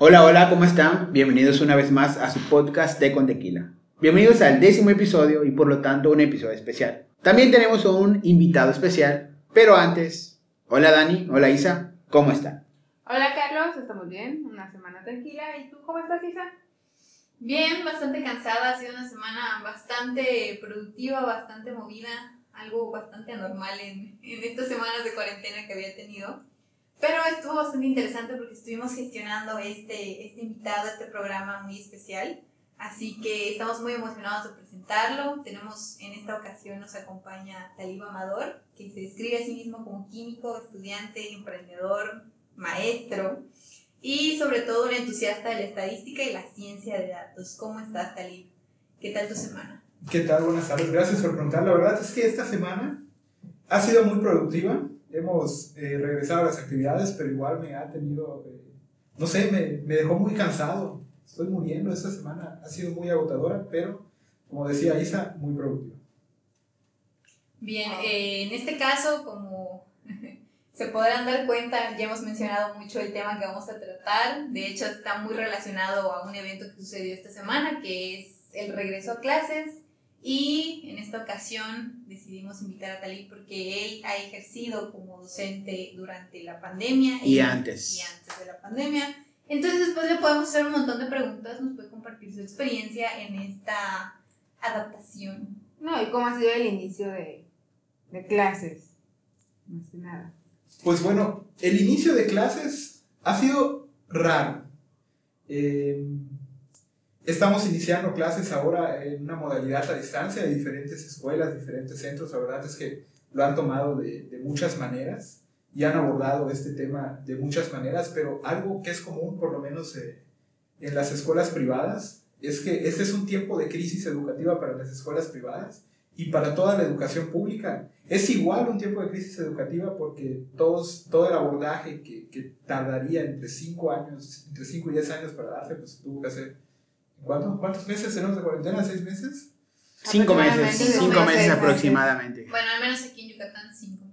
Hola, hola, ¿cómo están? Bienvenidos una vez más a su podcast de Con Tequila. Bienvenidos al décimo episodio y por lo tanto un episodio especial. También tenemos un invitado especial, pero antes, hola Dani, hola Isa, ¿cómo están? Hola Carlos, estamos bien, una semana tranquila. ¿Y tú cómo estás Isa? Bien, bastante cansada, ha sido una semana bastante productiva, bastante movida, algo bastante anormal en, en estas semanas de cuarentena que había tenido. Pero estuvo bastante interesante porque estuvimos gestionando este, este invitado, este programa muy especial. Así que estamos muy emocionados de presentarlo. Tenemos en esta ocasión nos acompaña Talib Amador, que se describe a sí mismo como químico, estudiante, emprendedor, maestro y sobre todo un entusiasta de la estadística y la ciencia de datos. ¿Cómo estás, Talib? ¿Qué tal tu semana? ¿Qué tal? Buenas tardes. Gracias por preguntar. La verdad es que esta semana ha sido muy productiva. Hemos eh, regresado a las actividades, pero igual me ha tenido, eh, no sé, me, me dejó muy cansado estoy muriendo esta semana. Ha sido muy agotadora, pero como decía Isa, muy productiva. Bien, eh, en este caso, como se podrán dar cuenta, ya hemos mencionado mucho el tema que vamos a tratar. De hecho, está muy relacionado a un evento que sucedió esta semana, que es el regreso a clases. Y en esta ocasión decidimos invitar a Talib porque él ha ejercido como docente durante la pandemia. Y, antes. Y antes de la pandemia. Entonces después le podemos hacer un montón de preguntas, nos puede compartir su experiencia en esta adaptación. No, y cómo ha sido el inicio de, de clases. No sé nada. Pues bueno, el inicio de clases ha sido raro. Eh, estamos iniciando clases ahora en una modalidad a distancia de diferentes escuelas, diferentes centros. La verdad es que lo han tomado de, de muchas maneras y han abordado este tema de muchas maneras, pero algo que es común, por lo menos eh, en las escuelas privadas, es que este es un tiempo de crisis educativa para las escuelas privadas y para toda la educación pública. Es igual un tiempo de crisis educativa porque todos, todo el abordaje que, que tardaría entre 5 años, entre 5 y 10 años para darse, pues tuvo que hacer. ¿Cuántos, cuántos meses tenemos de cuarentena? ¿Seis meses? Cinco meses, cinco meses aproximadamente. Bueno, al menos aquí en Yucatán, cinco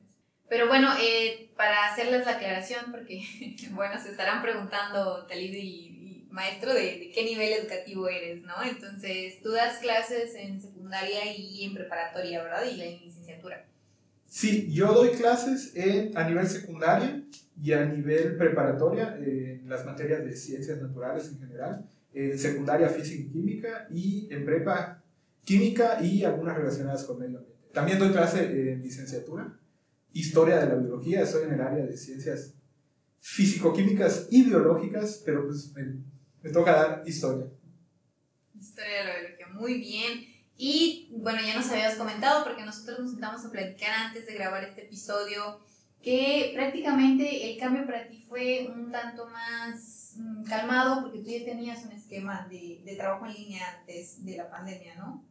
pero bueno, eh, para hacerles la aclaración, porque bueno, se estarán preguntando, Talid y, maestro, de, qué nivel educativo eres, ¿no? Entonces, tú das clases en secundaria y en preparatoria, ¿verdad? Y en licenciatura. Sí, yo doy clases en, a nivel secundaria y a nivel preparatoria, en las materias de ciencias naturales en general, en secundaria física y química y en prepa química y algunas relacionadas con medio ambiente. También doy clase en licenciatura historia de la biología, estoy en el área de ciencias físico-químicas y biológicas, pero pues me, toca dar historia. Historia de la biología, muy bien. Y bueno, ya nos habías comentado, porque nosotros nos sentamos a platicar antes de grabar este episodio, que prácticamente el cambio para ti fue un tanto más mm, calmado, porque tú ya tenías un esquema de, de trabajo en línea antes de la pandemia, ¿no?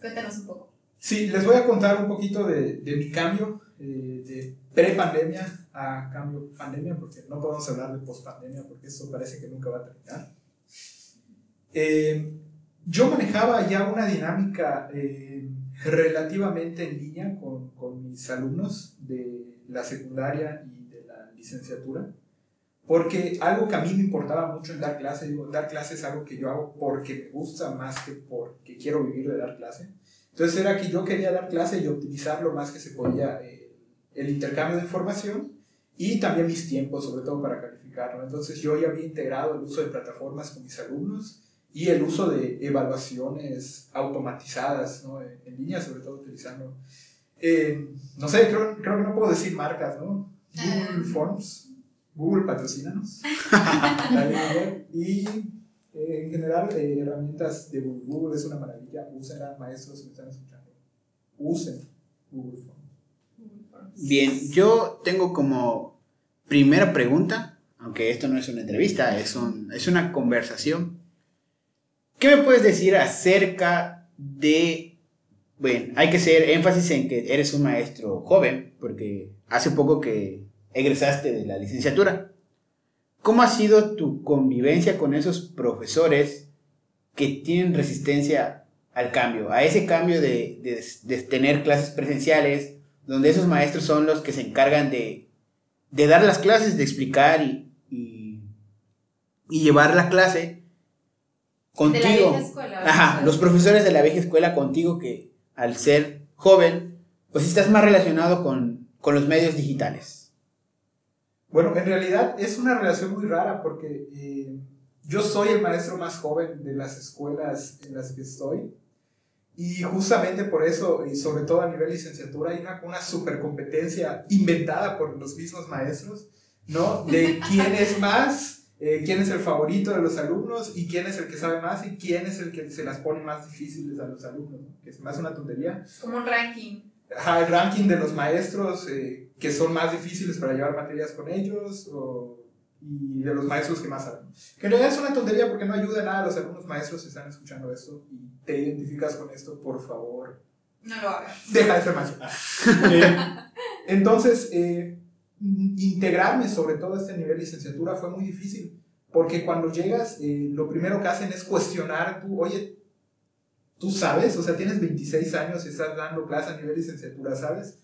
Cuéntanos un poco. Sí, les voy a contar un poquito de, de mi cambio eh, de pre-pandemia a cambio pandemia, porque no podemos hablar de post-pandemia, porque eso parece que nunca va a terminar. Eh, yo manejaba ya una dinámica eh, relativamente en línea con, con, mis alumnos de la secundaria y de la licenciatura, porque algo que a mí me importaba mucho en dar clase, digo, dar clase es algo que yo hago porque me gusta más que porque quiero vivir de dar clase. Entonces era que yo quería dar clase y optimizar lo más que se podía el intercambio de información y también mis tiempos, sobre todo para calificarlo. Entonces yo ya había integrado el uso de plataformas con mis alumnos y el uso de evaluaciones automatizadas ¿no? en línea, sobre todo utilizando, eh, no sé, creo, creo, que no puedo decir marcas, ¿no? Google Forms, Google patrocínanos. y eh, en general, eh, herramientas de Google. Google es una maravilla, usen maestros si me están escuchando. Usen Google Forms. Bien, yo tengo como primera pregunta, aunque esto no es una entrevista, es, un, es una conversación. ¿Qué me puedes decir acerca de... Bueno, hay que hacer énfasis en que eres un maestro joven, porque hace poco que egresaste de la licenciatura. ¿Cómo ha sido tu convivencia con esos profesores que tienen resistencia al cambio, a ese cambio de, de, de tener clases presenciales, donde esos maestros son los que se encargan de, dar las clases, de explicar y, y llevar la clase De la contigo. vieja escuela. Ajá, los profesores de la vieja escuela contigo que al ser joven, pues estás más relacionado con, con los medios digitales. Bueno, en realidad es una relación muy rara porque eh, yo soy el maestro más joven de las escuelas en las que estoy y justamente por eso, y sobre todo a nivel licenciatura, hay una, una supercompetencia inventada por los mismos maestros, ¿no? De quién es más, eh, quién es el favorito de los alumnos y quién es el que sabe más y quién es el que se las pone más difíciles a los alumnos, ¿no? que es más una tontería. Es como un ranking. Ajá, el ranking de los maestros eh, que son más difíciles para llevar materias con ellos o- y de los maestros que más saben. Que en realidad es una tontería porque no ayuda nada a los alumnos maestros si están escuchando esto y te identificas con esto, por favor, No lo hagas. deja de ser maestro. Eh, entonces, eh, integrarme sobre todo a este nivel de licenciatura fue muy difícil porque cuando llegas, eh, lo primero que hacen es cuestionar tú, oye, tú sabes, o sea, tienes 26 años y estás dando clase a nivel licenciatura, ¿sabes?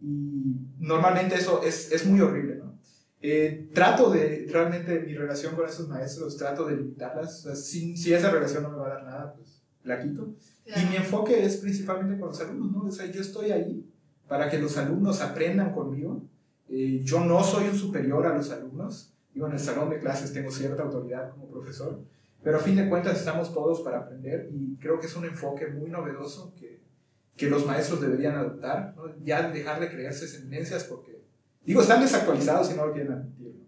Y normalmente eso es, es muy horrible, ¿no? Eh, trato de, realmente, mi relación con esos maestros, trato de limitarlas. O sea, si, si esa relación no me va a dar nada, pues la quito. Y mi enfoque es principalmente con los alumnos, ¿no? O sea, yo estoy ahí para que los alumnos aprendan conmigo. Eh, yo no soy un superior a los alumnos. Digo, en el salón de clases tengo cierta autoridad como profesor, pero a fin de cuentas estamos todos para aprender y creo que es un enfoque muy novedoso que, que los maestros deberían adoptar, ¿no? Ya dejar de creerse sentencias porque, digo, están desactualizados y no lo quieren admitir, ¿no?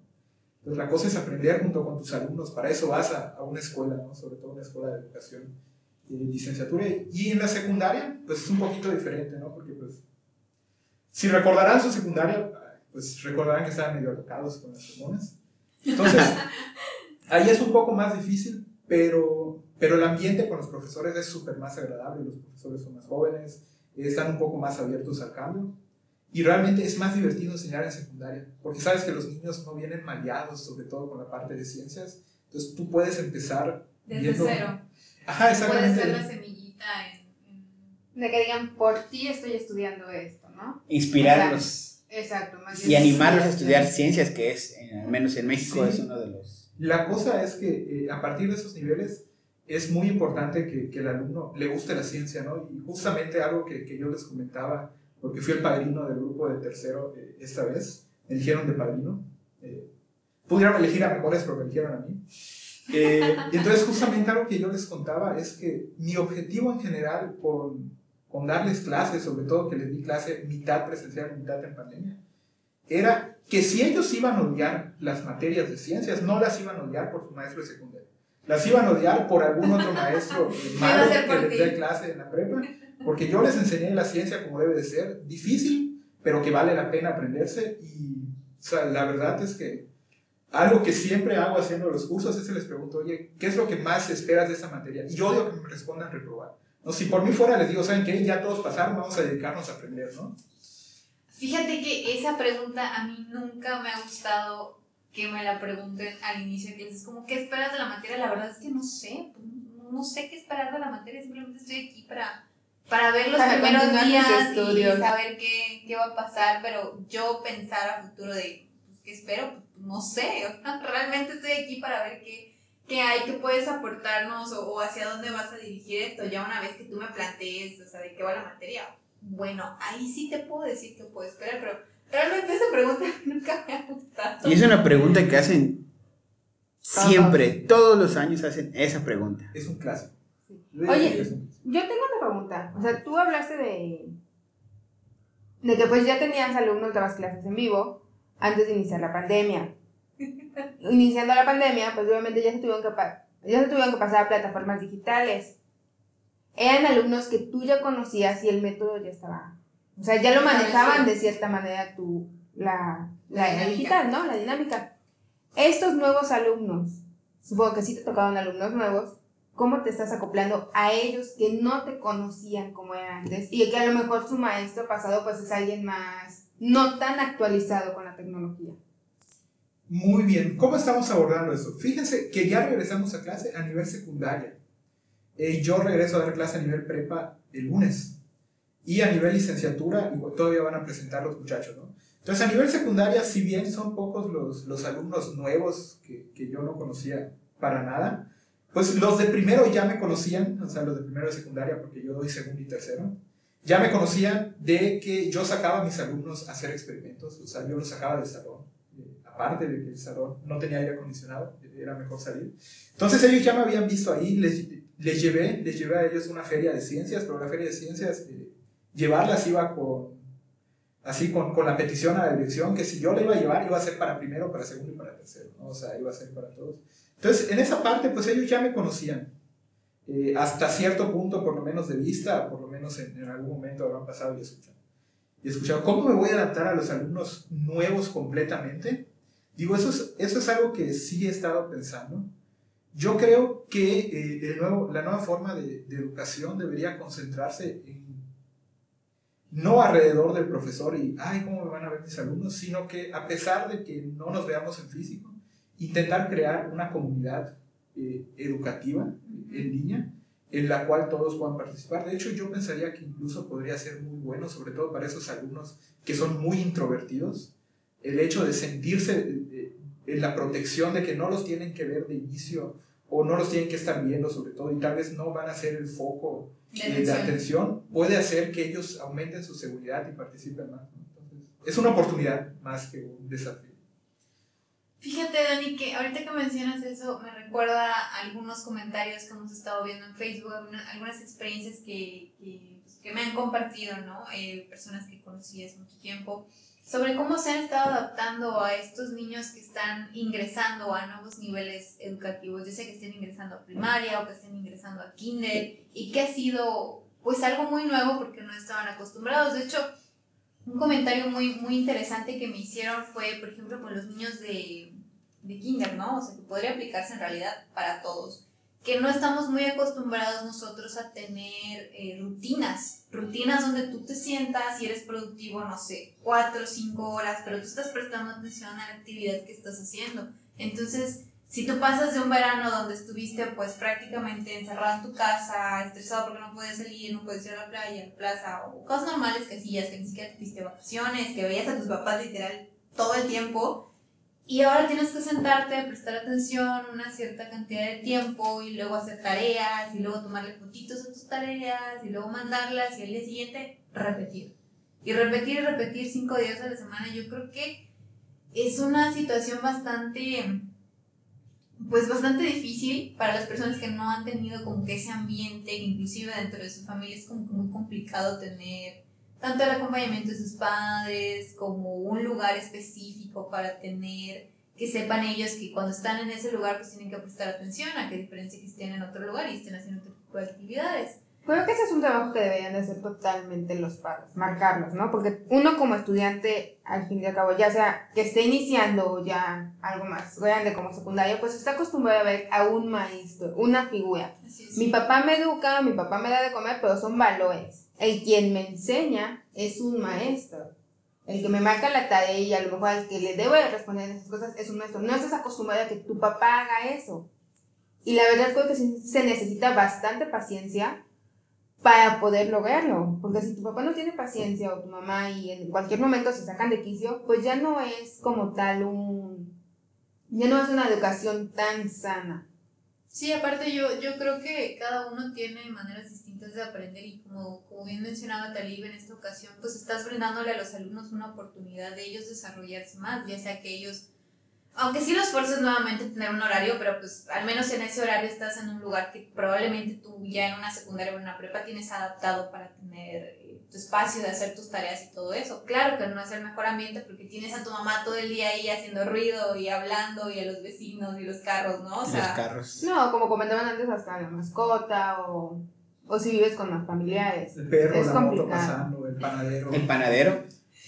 Entonces la cosa es aprender junto con tus alumnos, para eso vas a, a una escuela, ¿no? Sobre todo una escuela de educación eh, licenciatura y en la secundaria pues es un poquito diferente no porque pues si recordarán su secundaria pues recordarán que estaban medio alocados con las hormonas entonces ahí es un poco más difícil pero pero el ambiente con los profesores es súper más agradable los profesores son más jóvenes están un poco más abiertos al cambio y realmente es más divertido enseñar en secundaria porque sabes que los niños no vienen maleados sobre todo con la parte de ciencias entonces tú puedes empezar Desde viendo- cero. Ajá, Puede exactamente. ser la semillita en. De que digan, por ti estoy estudiando esto, ¿no? Inspirarlos Exacto, más y animarlos a estudiar ciencias, que es, eh, al menos en México, Sí. es uno de los... La cosa es que eh, a partir de esos niveles es muy importante que, que el alumno le guste la ciencia, ¿no? Y justamente algo que, que yo les comentaba, porque fui el padrino del grupo de tercero eh, esta vez, me eligieron de padrino. Eh, pudieron elegir a mejores, pero me eligieron a mí. Eh, y entonces justamente algo que yo les contaba es que mi objetivo en general con, con darles clases, sobre todo que les di clase mitad presencial mitad en pandemia, era que si ellos iban a odiar las materias de ciencias, no las iban a odiar por su maestro de secundaria. Las iban a odiar por algún otro maestro eh, malo que les dé clase en la prepa, porque yo les enseñé la ciencia como debe de ser, difícil, pero que vale la pena aprenderse. Y o sea, la verdad es que algo que siempre hago haciendo los cursos es que les pregunto, oye, ¿qué es lo que más esperas de esa materia? Y yo odio que me respondan reprobar. No, si por mí fuera les digo, ¿saben qué? Ya todos pasaron, vamos a dedicarnos a aprender, ¿no? Fíjate que esa pregunta a mí nunca me ha gustado que me la pregunten al inicio de clases. Como, ¿qué esperas de la materia? La verdad es que no sé. pues, No sé qué esperar de la materia. Simplemente estoy aquí para, para ver los Para primeros días y saber qué, qué va a pasar. Pero yo pensar a futuro de, pues, ¿qué espero? Pues, no sé. realmente estoy aquí para ver qué, qué hay, qué puedes aportarnos o, o hacia dónde vas a dirigir esto. Ya una vez que tú me plantees, o sea, de qué va la materia, bueno, ahí sí te puedo decir qué puedo esperar, pero realmente esa pregunta nunca me ha gustado. Y es una pregunta que hacen siempre, todos los años hacen esa pregunta. Es un clásico. Oye, Yo tengo una pregunta. O sea, tú hablaste de. de que pues ya tenías alumnos, dabas clases en vivo antes de iniciar la pandemia. Iniciando la pandemia, pues obviamente ya se tuvieron que, ya se tuvieron que pasar a plataformas digitales. Eran alumnos que tú ya conocías y el método ya estaba. O sea, ya lo manejaban de cierta manera tú, la, la, digital, ¿no? La dinámica. Estos nuevos alumnos, supongo que sí te tocaron alumnos nuevos, cómo te estás acoplando a ellos que no te conocían como era antes y que a lo mejor su maestro pasado pues es alguien más no tan actualizado con la tecnología. Muy bien. ¿Cómo estamos abordando esto? Fíjense que ya regresamos a clase a nivel secundaria. Eh, yo regreso a dar clase a nivel prepa el lunes. Y a nivel licenciatura, todavía van a presentar los muchachos, ¿no? Entonces, a nivel secundaria, si bien son pocos los, los alumnos nuevos que, que, yo no conocía para nada, pues los de primero ya me conocían, o sea, los de primero de secundaria, porque yo doy segundo y tercero, ya me conocían de que yo sacaba a mis alumnos a hacer experimentos, o sea, yo los sacaba salón, eh, aparte de que el salón no tenía aire acondicionado, era mejor salir. Entonces ellos ya me habían visto ahí, les, les llevé, les llevé a ellos una feria de ciencias, pero la feria de ciencias, eh, llevarlas iba con, así con, con, la petición a la dirección, que si yo la iba a llevar iba a ser para primero, para segundo y para tercero, ¿no? o sea, iba a ser para todos. Entonces, en esa parte, pues ellos ya me conocían, eh, hasta cierto punto, por lo menos de vista, por lo menos en, en algún momento habrán pasado y escuchado. Y escuchado, ¿cómo me voy a adaptar a los alumnos nuevos completamente? Digo, eso es, eso es algo que sí he estado pensando. Yo creo que eh, nuevo, la nueva forma de, de, educación debería concentrarse en no alrededor del profesor y, ay, ¿cómo me van a ver mis alumnos? Sino que a pesar de que no nos veamos en físico, intentar crear una comunidad eh, educativa en línea en la cual todos puedan participar. De hecho, yo pensaría que incluso podría ser muy bueno, sobre todo para esos alumnos que son muy introvertidos, el hecho de sentirse en la protección de que no los tienen que ver de inicio o no los tienen que estar viendo sobre todo y tal vez no van a ser el foco de, de atención, puede hacer que ellos aumenten su seguridad y participen más. Entonces, es una oportunidad más que un desafío. Fíjate, Dani, que ahorita que mencionas eso, me recuerda algunos comentarios que hemos estado viendo en Facebook, algunas experiencias que, que, pues, que me han compartido, ¿no? Eh, personas que conocí hace mucho tiempo sobre cómo se han estado adaptando a estos niños que están ingresando a nuevos niveles educativos, ya sea que estén ingresando a primaria o que estén ingresando a kinder, y que ha sido pues algo muy nuevo porque no estaban acostumbrados. De hecho, un comentario muy, muy interesante que me hicieron fue, por ejemplo, con los niños de, de kinder, ¿no? O sea, que podría aplicarse en realidad para todos que no estamos muy acostumbrados nosotros a tener eh, rutinas, rutinas donde tú te sientas y eres productivo, no sé, cuatro o cinco horas, pero tú estás prestando atención a la actividad que estás haciendo. Entonces, si tú pasas de un verano donde estuviste pues prácticamente encerrado en tu casa, estresado porque no puedes salir, no puedes ir a la playa, a la plaza, o cosas normales que hacías, que ni siquiera tuviste vacaciones, que veías a tus papás literal todo el tiempo, y ahora tienes que sentarte, prestar atención una cierta cantidad de tiempo y luego hacer tareas y luego tomarle fotitos a tus tareas y luego mandarlas y al día siguiente repetir. Y repetir y repetir cinco días a la semana. Yo creo que es una situación bastante, pues bastante difícil para las personas que no han tenido como que ese ambiente, inclusive dentro de su familia es como que muy complicado tener tanto el acompañamiento de sus padres como un lugar específico para tener que sepan ellos que cuando están en ese lugar pues tienen que prestar atención a qué diferencia que estén en otro lugar y estén haciendo otro tipo de actividades. Creo que ese es un trabajo que deberían de hacer totalmente los padres, marcarlos, ¿no? Porque uno como estudiante, al fin y al cabo, ya sea que esté iniciando ya algo más grande como secundario, pues está acostumbrado a ver a un maestro, una figura. Mi papá me educa, mi papá me da de comer, pero son valores. El quien me enseña es un maestro. El que me marca la tarea y a lo mejor el que le debo de responder esas cosas es un maestro. No estás acostumbrado a que tu papá haga eso. Y la verdad creo que se necesita bastante paciencia para poder lograrlo. Porque si tu papá no tiene paciencia o tu mamá y en cualquier momento se sacan de quicio, pues ya no es como tal un... ya no es una educación tan sana. Sí, aparte yo, yo creo que cada uno tiene maneras distintas de aprender y como, como bien mencionaba Talib en esta ocasión, pues estás brindándole a los alumnos una oportunidad de ellos desarrollarse más, ya sea que ellos, aunque sí los fuerces nuevamente tener un horario, pero pues al menos en ese horario estás en un lugar que probablemente tú ya en una secundaria o en una prepa tienes adaptado para tener tu espacio de hacer tus tareas y todo eso. Claro que no es el mejor ambiente porque tienes a tu mamá todo el día ahí haciendo ruido y hablando y a los vecinos y los carros, ¿no? O sea, los carros. No, como comentaban antes, hasta la mascota o, o si vives con los familiares. El perro, es la complicado. moto pasando, el panadero. El panadero.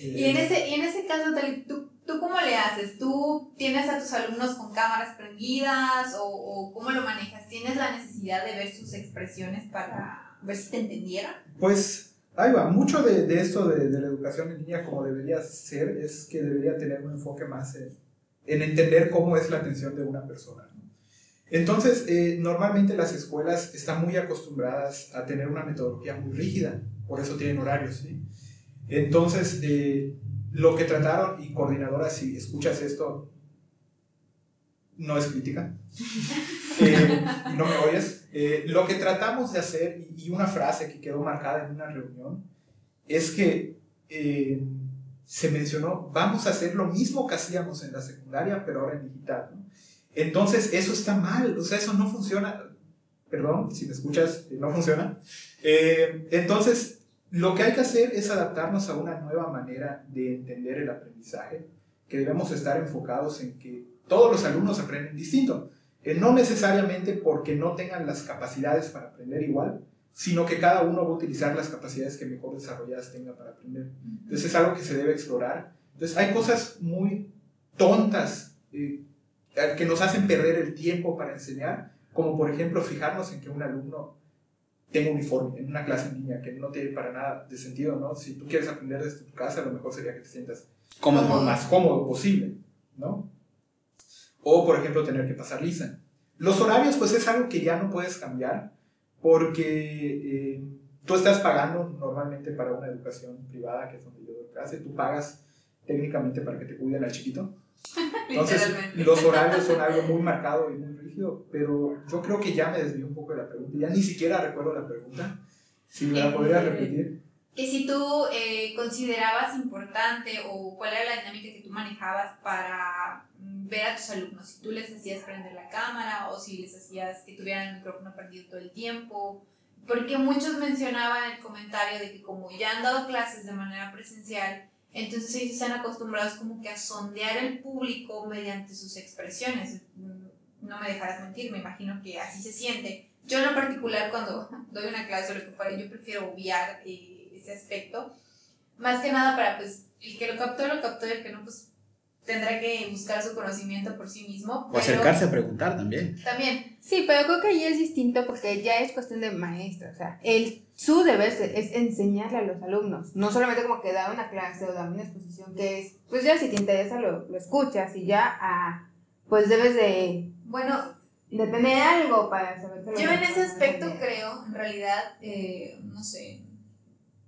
eh, Y en ese, y en ese caso, Tali, ¿tú, ¿tú cómo le haces? ¿Tú tienes a tus alumnos con cámaras prendidas o, o cómo lo manejas? ¿Tienes la necesidad de ver sus expresiones para ver si te entendieran? Pues ahí va, mucho de, de esto de, de la educación en línea como debería ser es que debería tener un enfoque más en, en entender cómo es la atención de una persona. Entonces, eh, normalmente las escuelas están muy acostumbradas a tener una metodología muy rígida, por eso tienen horarios. ¿sí? Entonces, eh, lo que trataron, y coordinadora, si escuchas esto, no es crítica, eh, no me oyes, eh, lo que tratamos de hacer, y una frase que quedó marcada en una reunión, es que eh, se mencionó, vamos a hacer lo mismo que hacíamos en la secundaria, pero ahora en digital. Entonces, eso está mal, o sea, eso no funciona. Perdón, si me escuchas, no funciona. entonces, lo que hay que hacer es adaptarnos a una nueva manera de entender el aprendizaje, que debemos estar enfocados en que todos los alumnos aprenden distinto. Eh, no necesariamente porque no tengan las capacidades para aprender igual, sino que cada uno va a utilizar las capacidades que mejor desarrolladas tenga para aprender. Entonces es algo que se debe explorar. Entonces hay cosas muy tontas eh, que nos hacen perder el tiempo para enseñar, como por ejemplo fijarnos en que un alumno tenga uniforme en una clase en línea, que no tiene para nada de sentido, ¿no? Si tú quieres aprender desde tu casa, lo mejor sería que te sientas lo más cómodo posible, ¿no? O, por ejemplo, tener que pasar lisa. Los horarios, pues es algo que ya no puedes cambiar porque eh, tú estás pagando normalmente para una educación privada, que es donde yo doy clase, tú pagas técnicamente para que te cuiden al chiquito. Entonces, los horarios son algo muy marcado y muy rígido, pero yo creo que ya me desvió un poco de la pregunta. Ya ni siquiera recuerdo la pregunta. Si me la podría repetir. Que si tú eh, considerabas importante o cuál era la dinámica que tú manejabas para ver a tus alumnos, si tú les hacías prender la cámara o si les hacías que tuvieran el micrófono perdido todo el tiempo, porque muchos mencionaban el comentario de que como ya han dado clases de manera presencial, entonces ellos están acostumbrados como que a sondear el público mediante sus expresiones. No me dejarás mentir, me imagino que así se siente. Yo en lo particular cuando doy una clase o lo que fuera, yo prefiero obviar eh, ese aspecto. Más que nada para pues el que lo captó, lo captó y el que no, pues tendrá que buscar su conocimiento por sí mismo. O acercarse a preguntar también. También. Sí, pero creo que ahí es distinto porque ya es cuestión de maestro. O sea, el, su deber es enseñarle a los alumnos. No solamente como que dar una clase o dar una exposición que es, pues ya si te interesa lo, lo escuchas y ya, ah, pues debes de... Bueno, de tener algo para saber. Yo en ese aspecto creo, en realidad, eh, no sé,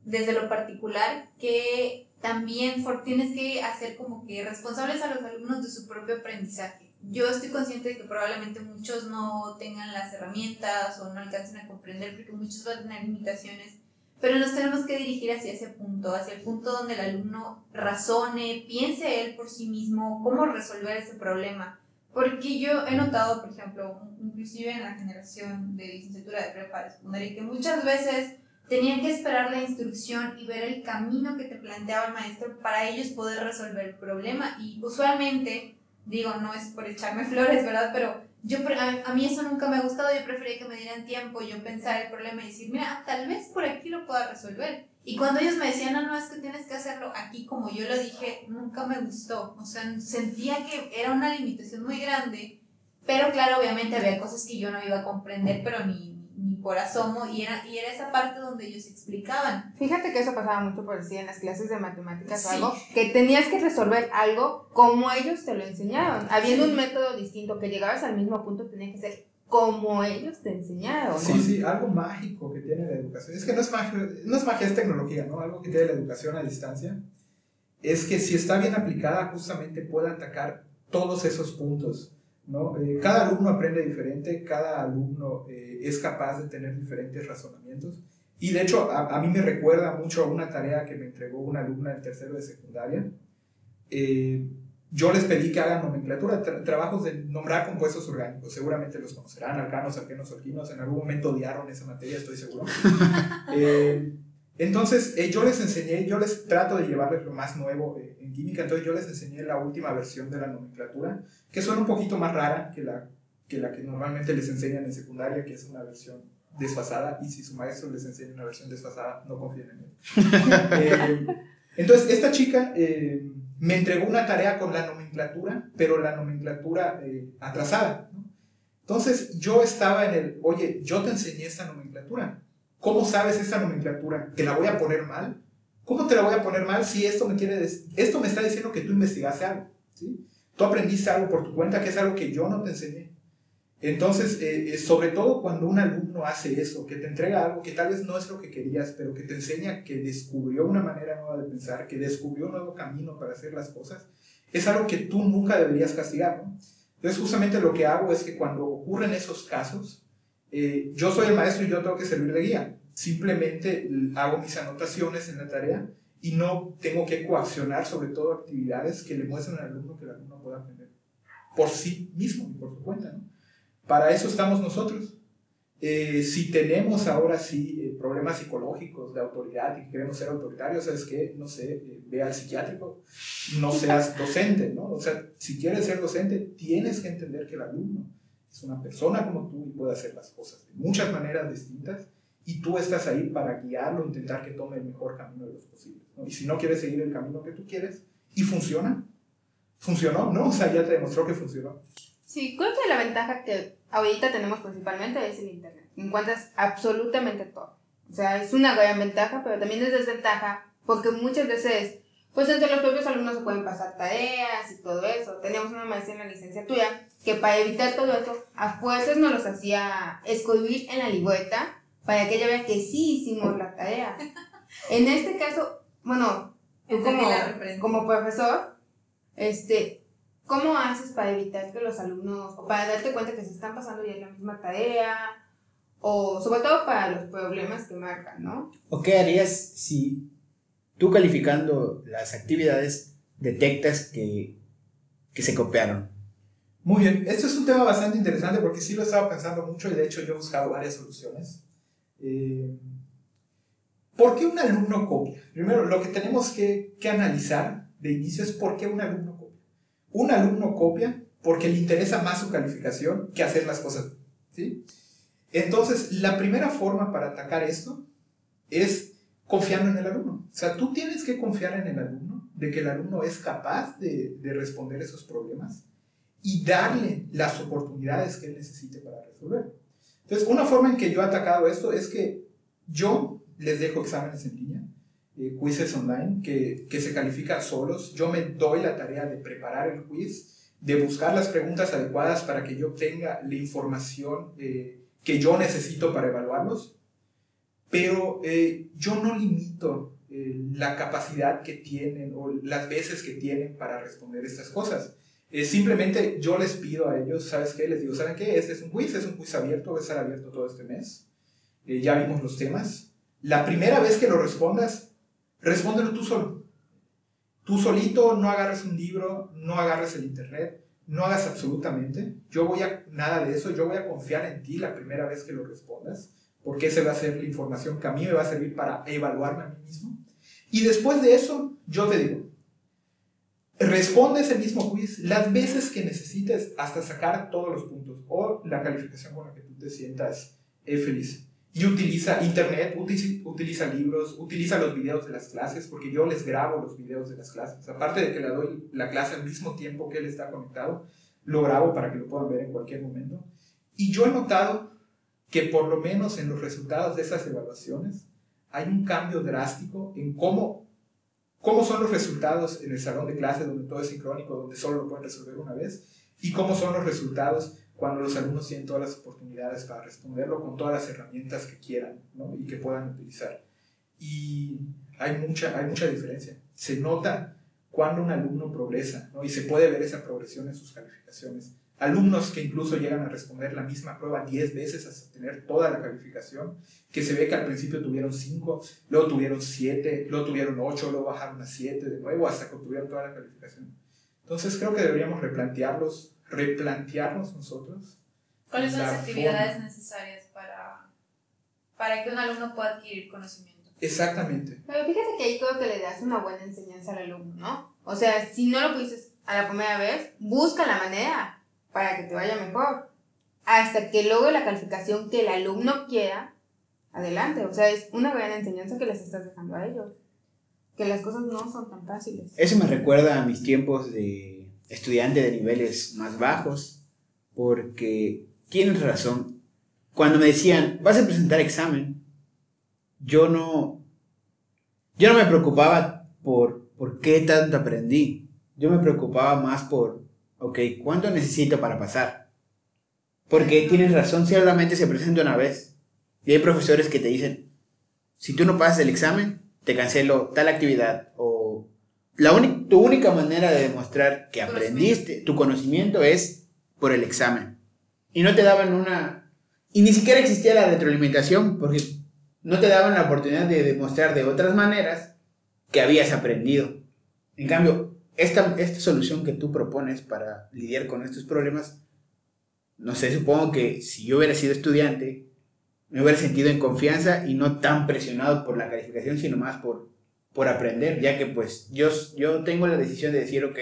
desde lo particular, que también tienes que hacer como que responsables a los alumnos de su propio aprendizaje. Yo estoy consciente de que probablemente muchos no tengan las herramientas o no alcancen a comprender porque muchos van a tener limitaciones, pero nos tenemos que dirigir hacia ese punto, hacia el punto donde el alumno razone, piense él por sí mismo cómo resolver ese problema. Porque yo he notado, por ejemplo, inclusive en la generación de licenciatura de prepa de secundaria, que muchas veces Tenían que esperar la instrucción y ver el camino que te planteaba el maestro para ellos poder resolver el problema. Y usualmente, digo, no es por echarme flores, ¿verdad? Pero yo, a, mí eso nunca me ha gustado, yo prefería que me dieran tiempo, yo pensar el problema y decir, mira, tal vez por aquí lo pueda resolver. Y cuando ellos me decían, no, no, es que tienes que hacerlo aquí como yo lo dije, nunca me gustó. O sea, sentía que era una limitación muy grande, pero claro, obviamente había cosas que yo no iba a comprender, pero ni por asomo, y era, y era esa parte donde ellos explicaban. Fíjate que eso pasaba mucho por decir en las clases de matemáticas o algo, que tenías que resolver algo como ellos te lo enseñaron, habiendo un método distinto, que llegabas al mismo punto, tenía que ser como ellos te enseñaron. Sí, sí, algo mágico que tiene la educación. Es que no es magia, no es magia, es tecnología, ¿no? Algo que tiene la educación a distancia. Es que si está bien aplicada, justamente puede atacar todos esos puntos ¿no? Eh, cada alumno aprende diferente, cada alumno eh, es capaz de tener diferentes razonamientos. Y de hecho, a, mí me recuerda mucho a una tarea que me entregó una alumna en tercero de secundaria. Eh, yo les pedí que hagan nomenclatura, trabajos de nombrar compuestos orgánicos. Seguramente los conocerán, alcanos, alquenos, alquinos. En algún momento odiaron esa materia, estoy seguro. entonces, yo les enseñé, yo les trato de llevarles lo más nuevo en química. Entonces, yo les enseñé la última versión de la nomenclatura que son un poquito más rara que la, que la que normalmente les enseñan en secundaria, que es una versión desfasada, y si su maestro les enseña una versión desfasada, no confíen en él. Eh, entonces, esta chica eh, me entregó una tarea con la nomenclatura, pero la nomenclatura eh, atrasada. Entonces, yo estaba en el, oye, yo te enseñé esta nomenclatura. ¿Cómo sabes esta nomenclatura? ¿Que la voy a poner mal? ¿Cómo te la voy a poner mal si esto me, quiere esto me está diciendo que tú investigaste algo? ¿sí? Tú aprendiste algo por tu cuenta, que es algo que yo no te enseñé. Entonces, eh, eh, sobre todo cuando un alumno hace eso, que te entrega algo que tal vez no es lo que querías, pero que te enseña que descubrió una manera nueva de pensar, que descubrió un nuevo camino para hacer las cosas, es algo que tú nunca deberías castigar. ¿no? Entonces, justamente lo que hago es que cuando ocurren esos casos, eh, yo soy el maestro y yo tengo que servir de guía. Simplemente hago mis anotaciones en la tarea y no tengo que coaccionar sobre todo actividades que le muestren al alumno que el alumno pueda aprender por sí mismo y por su cuenta. ¿no? Para eso estamos nosotros. Eh, si tenemos ahora sí eh, problemas psicológicos de autoridad y queremos ser autoritarios, ¿sabes qué? No sé, eh, ve al psiquiátrico, no seas docente, ¿no? O sea, si quieres ser docente, tienes que entender que el alumno es una persona como tú y puede hacer las cosas de muchas maneras distintas y tú estás ahí para guiarlo, intentar que tome el mejor camino de los posibles. ¿no? Y si no quieres seguir el camino que tú quieres y funciona, funcionó, ¿no? O sea, ya te demostró que funcionó. Sí, creo que la ventaja que ahorita tenemos principalmente es el Internet. Encuentras absolutamente todo. O sea, es una gran ventaja, pero también es desventaja porque muchas veces, pues entre los propios alumnos se pueden pasar tareas y todo eso. Teníamos una maestra en la licenciatura que para evitar todo eso, a fuerzas nos los hacía escribir en la libreta para que ella vea que sí hicimos la tarea. En este caso, bueno, tú como, como profesor, este, ¿Cómo haces para evitar que los alumnos, o para darte cuenta que se están pasando ya la misma tarea, o sobre todo para los problemas que marcan, ¿no? ¿O qué harías si tú calificando las actividades detectas que, que se copiaron? Muy bien, esto es un tema bastante interesante porque sí lo he estado pensando mucho y de hecho yo he buscado varias soluciones. Eh, ¿Por qué un alumno copia? Primero, lo que tenemos que, que analizar de inicio es por qué un alumno copia un alumno copia porque le interesa más su calificación que hacer las cosas. ¿sí? Entonces, la primera forma para atacar esto es confiando en el alumno. O sea, tú tienes que confiar en el alumno, de que el alumno es capaz de, de responder esos problemas y darle las oportunidades que él necesite para resolver. Entonces, una forma en que yo he atacado esto es que yo les dejo exámenes en línea eh, quizzes online que, que se califican solos. Yo me doy la tarea de preparar el quiz, de buscar las preguntas adecuadas para que yo tenga la información eh, que yo necesito para evaluarlos, pero eh, yo no limito la capacidad que tienen o las veces que tienen para responder estas cosas. simplemente yo les pido a ellos, ¿sabes qué? Les digo, ¿saben qué? Este es un quiz, es un quiz abierto, va a estar abierto todo este mes. ya vimos los temas. La primera vez que lo respondas, Respóndelo tú solo. Tú solito no agarres un libro, no agarres el internet, no hagas absolutamente. Yo voy a, nada de eso, yo voy a confiar en ti la primera vez que lo respondas, porque esa va a ser la información que a mí me va a servir para evaluarme a mí mismo. Y después de eso, yo te digo, responde ese mismo quiz las veces que necesites hasta sacar todos los puntos o la calificación con la que tú te sientas eh, feliz y utiliza internet, utiliza, libros, utiliza los videos de las clases, porque yo les grabo los videos de las clases. Aparte de que le doy la clase al mismo tiempo que él está conectado, lo grabo para que lo puedan ver en cualquier momento. Y yo he notado que por lo menos en los resultados de esas evaluaciones hay un cambio drástico en cómo, cómo son los resultados en el salón de clase donde todo es sincrónico, donde solo lo pueden resolver una vez, y cómo son los resultados cuando los alumnos tienen todas las oportunidades para responderlo con todas las herramientas que quieran ¿no? y que puedan utilizar. Y hay mucha, hay mucha diferencia. Se nota cuando un alumno progresa ¿no? y se puede ver esa progresión en sus calificaciones. Alumnos que incluso llegan a responder la misma prueba 10 veces hasta tener toda la calificación, que se ve que al principio tuvieron 5, luego tuvieron 7, luego tuvieron 8, luego bajaron a 7 de nuevo hasta que obtuvieron toda la calificación. Entonces creo que deberíamos replantearlos replantearnos nosotros. ¿Cuáles son las actividades necesarias para, para que un alumno pueda adquirir conocimiento? Exactamente. Pero fíjate que ahí creo que le das una buena enseñanza al alumno, ¿no? O sea, si no lo pudiste a la primera vez, busca la manera para que te vaya mejor. Hasta que logre la calificación que el alumno quiera, adelante. O sea, es una gran enseñanza que les estás dejando a ellos. Que las cosas no son tan fáciles. Eso me recuerda a mis tiempos de estudiante de niveles más bajos, porque tienes razón. Cuando me decían, vas a presentar examen, yo no, yo no me preocupaba por, por qué tanto aprendí. Yo me preocupaba más por, ok, ¿cuánto necesito para pasar? Porque tienes razón, solamente se presenta una vez. Y hay profesores que te dicen, si tú no pasas el examen, te cancelo tal actividad. O la tu única manera de demostrar que aprendiste, tu conocimiento es por el examen. Y no te daban una... Y ni siquiera existía la retroalimentación porque no te daban la oportunidad de demostrar de otras maneras que habías aprendido. En cambio, esta, esta solución que tú propones para lidiar con estos problemas, no sé, supongo que si yo hubiera sido estudiante, me hubiera sentido en confianza y no tan presionado por la calificación, sino más por, por aprender, ya que pues yo, yo tengo la decisión de decir, ok,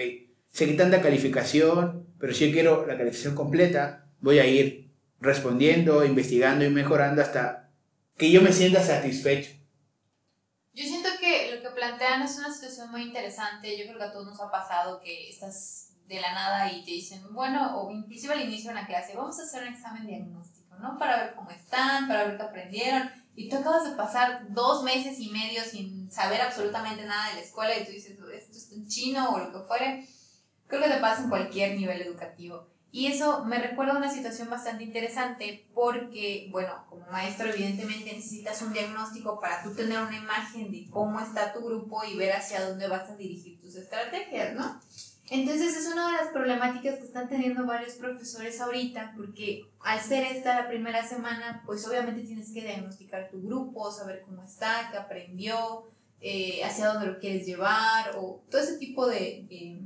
sé que tanta calificación, pero si yo quiero la calificación completa, voy a ir respondiendo, investigando y mejorando hasta que yo me sienta satisfecho. Yo siento que lo que plantean es una situación muy interesante. Yo creo que a todos nos ha pasado que estás de la nada y te dicen, bueno, o inclusive al inicio de una clase, vamos a hacer un examen diagnóstico, ¿no? Para ver cómo están, para ver qué aprendieron. Y tú acabas de pasar dos meses y medio sin saber absolutamente nada de la escuela y tú dices, esto en chino o lo que fuere. Creo que te pasa en cualquier nivel educativo. Y eso me recuerda a una situación bastante interesante porque, bueno, como maestro evidentemente necesitas un diagnóstico para tú tener una imagen de cómo está tu grupo y ver hacia dónde vas a dirigir tus estrategias, ¿no? Entonces es una de las problemáticas que están teniendo varios profesores ahorita porque al ser esta la primera semana, pues obviamente tienes que diagnosticar tu grupo, saber cómo está, qué aprendió, eh, hacia dónde lo quieres llevar o todo ese tipo de... de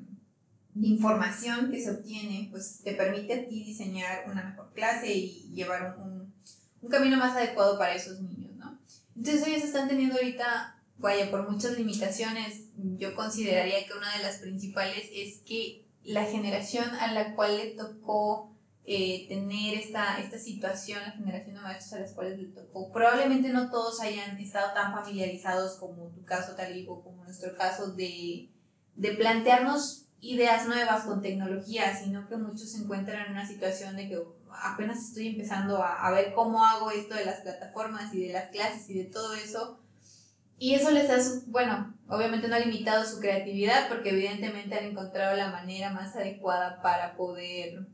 información que se obtiene, pues te permite a ti diseñar una mejor clase y llevar un, un, camino más adecuado para esos niños, ¿no? Entonces ellos están teniendo ahorita, vaya, por muchas limitaciones, yo consideraría que una de las principales es que la generación a la cual le tocó eh, tener esta, esta situación, la generación de maestros a las cuales le tocó, probablemente no todos hayan estado tan familiarizados como tu caso, Talibo, como nuestro caso, de, de plantearnos ideas nuevas con tecnología, sino que muchos se encuentran en una situación de que apenas estoy empezando a, a, ver cómo hago esto de las plataformas y de las clases y de todo eso. Y eso les ha, bueno, obviamente no ha limitado su creatividad porque evidentemente han encontrado la manera más adecuada para poder,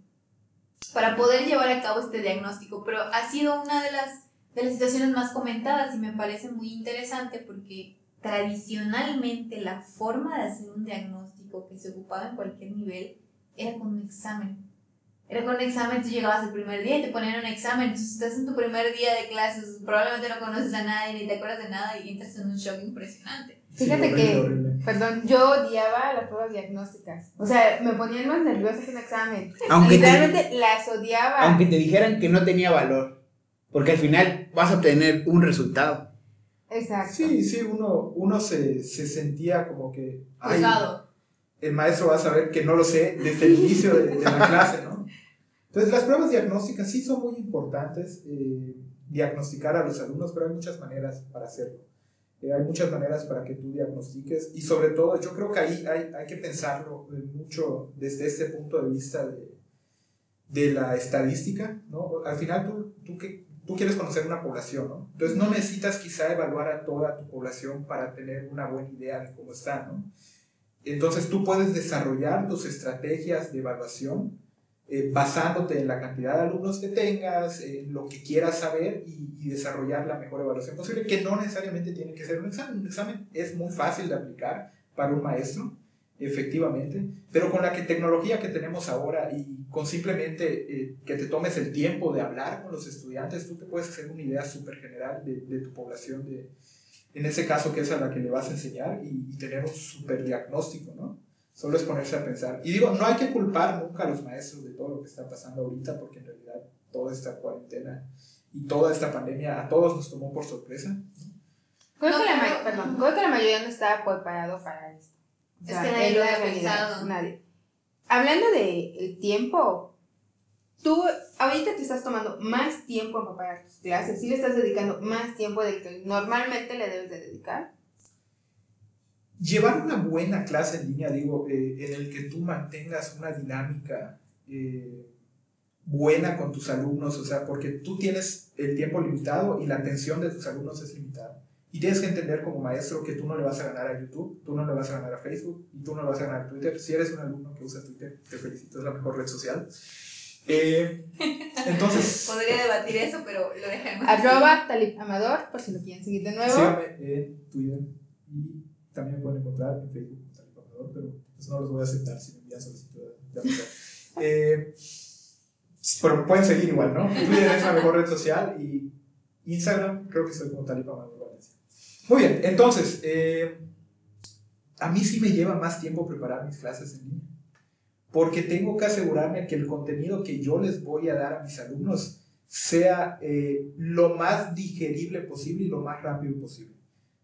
para poder llevar a cabo este diagnóstico. Pero ha sido una de las, de las situaciones más comentadas y me parece muy interesante porque tradicionalmente la forma de hacer un diagnóstico que se ocupaba en cualquier nivel era con un examen. Era con un examen, tú llegabas el primer día y te ponían un examen. Entonces estás en tu primer día de clases, probablemente no conoces a nadie ni te acuerdas de nada y entras en un shock impresionante. Fíjate Sí, que, horrible, horrible. perdón, yo odiaba las pruebas diagnósticas. O sea, me ponían más nerviosa que un examen. Aunque te, Literalmente las odiaba. aunque te dijeran que no tenía valor, porque al final vas a obtener un resultado. Exacto. Sí, sí, uno, uno se, se sentía como que ay, el maestro va a saber que no lo sé desde el inicio de, de la clase. Entonces, las pruebas diagnósticas sí son muy importantes, eh, diagnosticar a los alumnos, pero hay muchas maneras para hacerlo. Eh, hay muchas maneras para que tú diagnostiques y sobre todo yo creo que ahí hay, hay que pensarlo mucho desde este punto de vista de, de la estadística, ¿no? Al final tú, tú, que, tú quieres conocer una población, ¿no? Entonces no necesitas quizá evaluar a toda tu población para tener una buena idea de cómo está, ¿no? Entonces tú puedes desarrollar tus estrategias de evaluación eh, basándote en la cantidad de alumnos que tengas, en lo que quieras saber y, desarrollar la mejor evaluación posible, que no necesariamente tiene que ser un examen. Un examen es muy fácil de aplicar para un maestro, efectivamente, pero con la tecnología que tenemos ahora y con simplemente eh, que te tomes el tiempo de hablar con los estudiantes, tú te puedes hacer una idea súper general de, de, tu población, de, en ese caso que es a la que le vas a enseñar y, y tener un súper diagnóstico, ¿no? Solo es ponerse a pensar. Y digo, no hay que culpar nunca a los maestros de todo lo que está pasando ahorita, porque en realidad toda esta cuarentena y toda esta pandemia a todos nos tomó por sorpresa. Creo, No, que, la perdón, creo que la mayoría no estaba preparado para esto. O Es que nadie lo había pensado. Nadie. Hablando de el tiempo, tú ahorita te estás tomando más tiempo en preparar tus clases, sí le estás dedicando más tiempo del que normalmente le debes de dedicar. Llevar una buena clase en línea, digo, eh, en el que tú mantengas una dinámica eh, buena con tus alumnos, o sea, porque tú tienes el tiempo limitado y la atención de tus alumnos es limitada. Y tienes que entender como maestro que tú no le vas a ganar a YouTube, tú no le vas a ganar a Facebook y tú no le vas a ganar a Twitter. Si eres un alumno que usa Twitter, te felicito, es la mejor red social. Eh, entonces, Podría debatir eso, pero lo dejaremos. Arroba Talib Amador, por si lo quieren seguir de nuevo. síganme en Twitter y también me pueden encontrar en Facebook como Amador, pero pues no los voy a aceptar si me envían solicitud de amistad. Eh, pero pueden seguir igual, ¿no? Twitter es la mejor red social y Instagram creo que soy como Amador Valencia. Muy bien, entonces, eh, a mí sí me lleva más tiempo preparar mis clases en línea, porque tengo que asegurarme que el contenido que yo les voy a dar a mis alumnos sea eh, lo más digerible posible y lo más rápido posible.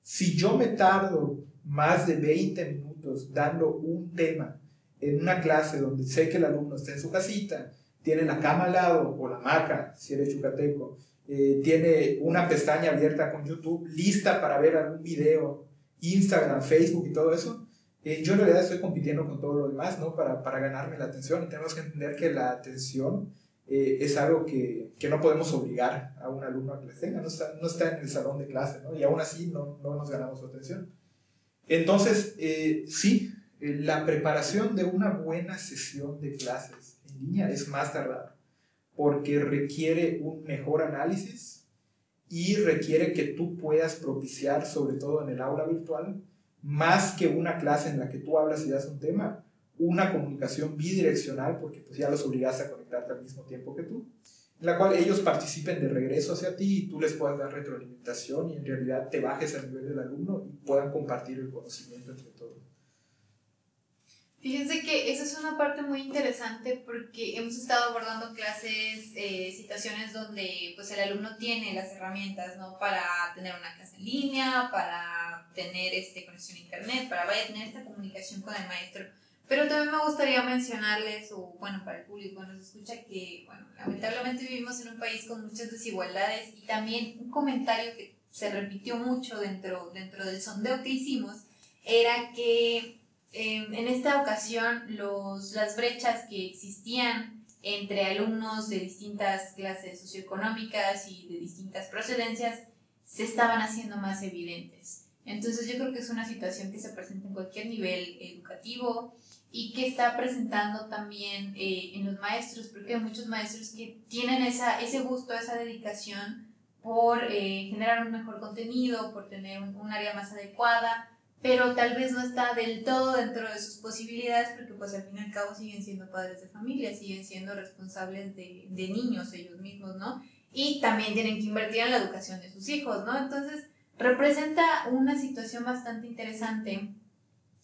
Si yo me tardo más de 20 minutos dando un tema en una clase donde sé que el alumno está en su casita, tiene la cama al lado o la maca, si eres yucateco, eh, tiene una pestaña abierta con YouTube lista para ver algún video, Instagram, Facebook y todo eso, eh, yo en realidad estoy compitiendo con todo lo demás, ¿no? Para, para ganarme la atención tenemos que entender que la atención eh, es algo que, que, no podemos obligar a un alumno a que les tenga, no está, no está en el salón de clase, ¿no? Y aún así no, no nos ganamos su atención. Entonces, eh, sí, eh, la preparación de una buena sesión de clases en línea es más tardada, porque requiere un mejor análisis y requiere que tú puedas propiciar, sobre todo en el aula virtual, más que una clase en la que tú hablas y das un tema, una comunicación bidireccional, porque pues ya los obligas a conectarte al mismo tiempo que tú, en la cual ellos participen de regreso hacia ti y tú les puedas dar retroalimentación y en realidad te bajes al nivel del alumno y puedan compartir el conocimiento entre todos. Fíjense que esa es una parte muy interesante porque hemos estado abordando clases, eh, situaciones donde pues el alumno tiene las herramientas, ¿no? Para tener una clase en línea, para tener este, conexión a internet, para vaya a tener esta comunicación con el maestro. Pero también me gustaría mencionarles, o bueno, para el público nos escucha, que bueno, lamentablemente vivimos en un país con muchas desigualdades y también un comentario que se repitió mucho dentro, dentro del sondeo que hicimos era que eh, en esta ocasión los, las brechas que existían entre alumnos de distintas clases socioeconómicas y de distintas procedencias se estaban haciendo más evidentes. Entonces yo creo que es una situación que se presenta en cualquier nivel educativo y que está presentando también eh, en los maestros, porque hay muchos maestros que tienen esa, ese gusto, esa dedicación por eh, generar un mejor contenido, por tener un, un, área más adecuada, pero tal vez no está del todo dentro de sus posibilidades, porque pues al fin y al cabo siguen siendo padres de familia, siguen siendo responsables de, de niños ellos mismos, ¿no? Y también tienen que invertir en la educación de sus hijos, ¿no? Entonces representa una situación bastante interesante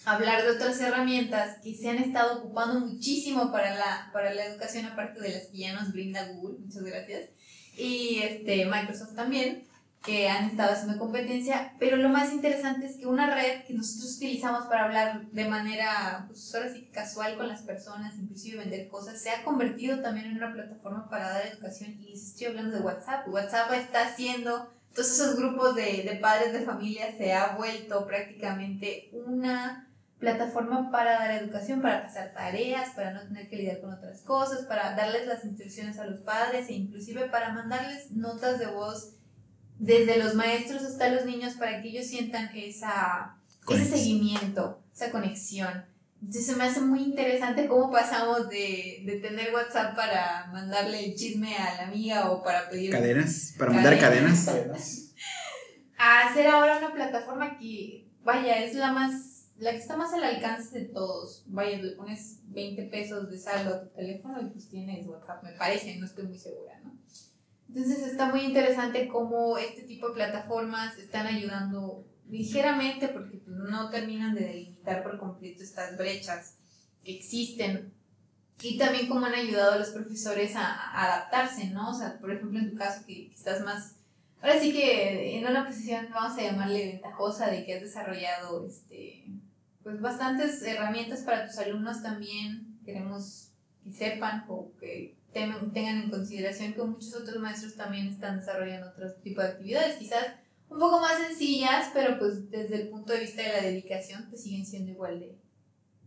hablar de otras herramientas que se han estado ocupando muchísimo para la, para la educación, aparte de las que ya nos brinda Google, muchas gracias, y este, Microsoft también, que han estado haciendo competencia, pero lo más interesante es que una red que nosotros utilizamos para hablar de manera, pues ahora sí casual con las personas, inclusive vender cosas, se ha convertido también en una plataforma para dar educación, y estoy hablando de WhatsApp, WhatsApp está haciendo todos esos grupos de, de padres de familia, se ha vuelto prácticamente una plataforma para dar educación, para pasar tareas, para no tener que lidiar con otras cosas, para darles las instrucciones a los padres e inclusive para mandarles notas de voz desde los maestros hasta los niños para que ellos sientan esa, ese seguimiento, esa conexión. Entonces se me hace muy interesante cómo pasamos de, de tener WhatsApp para mandarle el chisme a la amiga o para pedir... Cadenas, para mandar cadenas. cadenas. A hacer ahora una plataforma que, vaya, es la más la que está más al alcance de todos. Vaya, le pones 20 pesos de saldo a tu teléfono y pues tienes WhatsApp, me parece, no estoy muy segura, ¿no? Entonces está muy interesante cómo este tipo de plataformas están ayudando ligeramente porque pues, no terminan de delimitar por completo estas brechas que existen y también cómo han ayudado a los profesores a, adaptarse, ¿no? O sea, por ejemplo, en tu caso que estás más Ahora sí que en una posición, vamos a llamarle ventajosa, de que has desarrollado este, pues bastantes herramientas para tus alumnos también. Queremos que sepan o que tengan en consideración que muchos otros maestros también están desarrollando otro tipo de actividades, quizás un poco más sencillas, pero pues desde el punto de vista de la dedicación, pues siguen siendo igual de,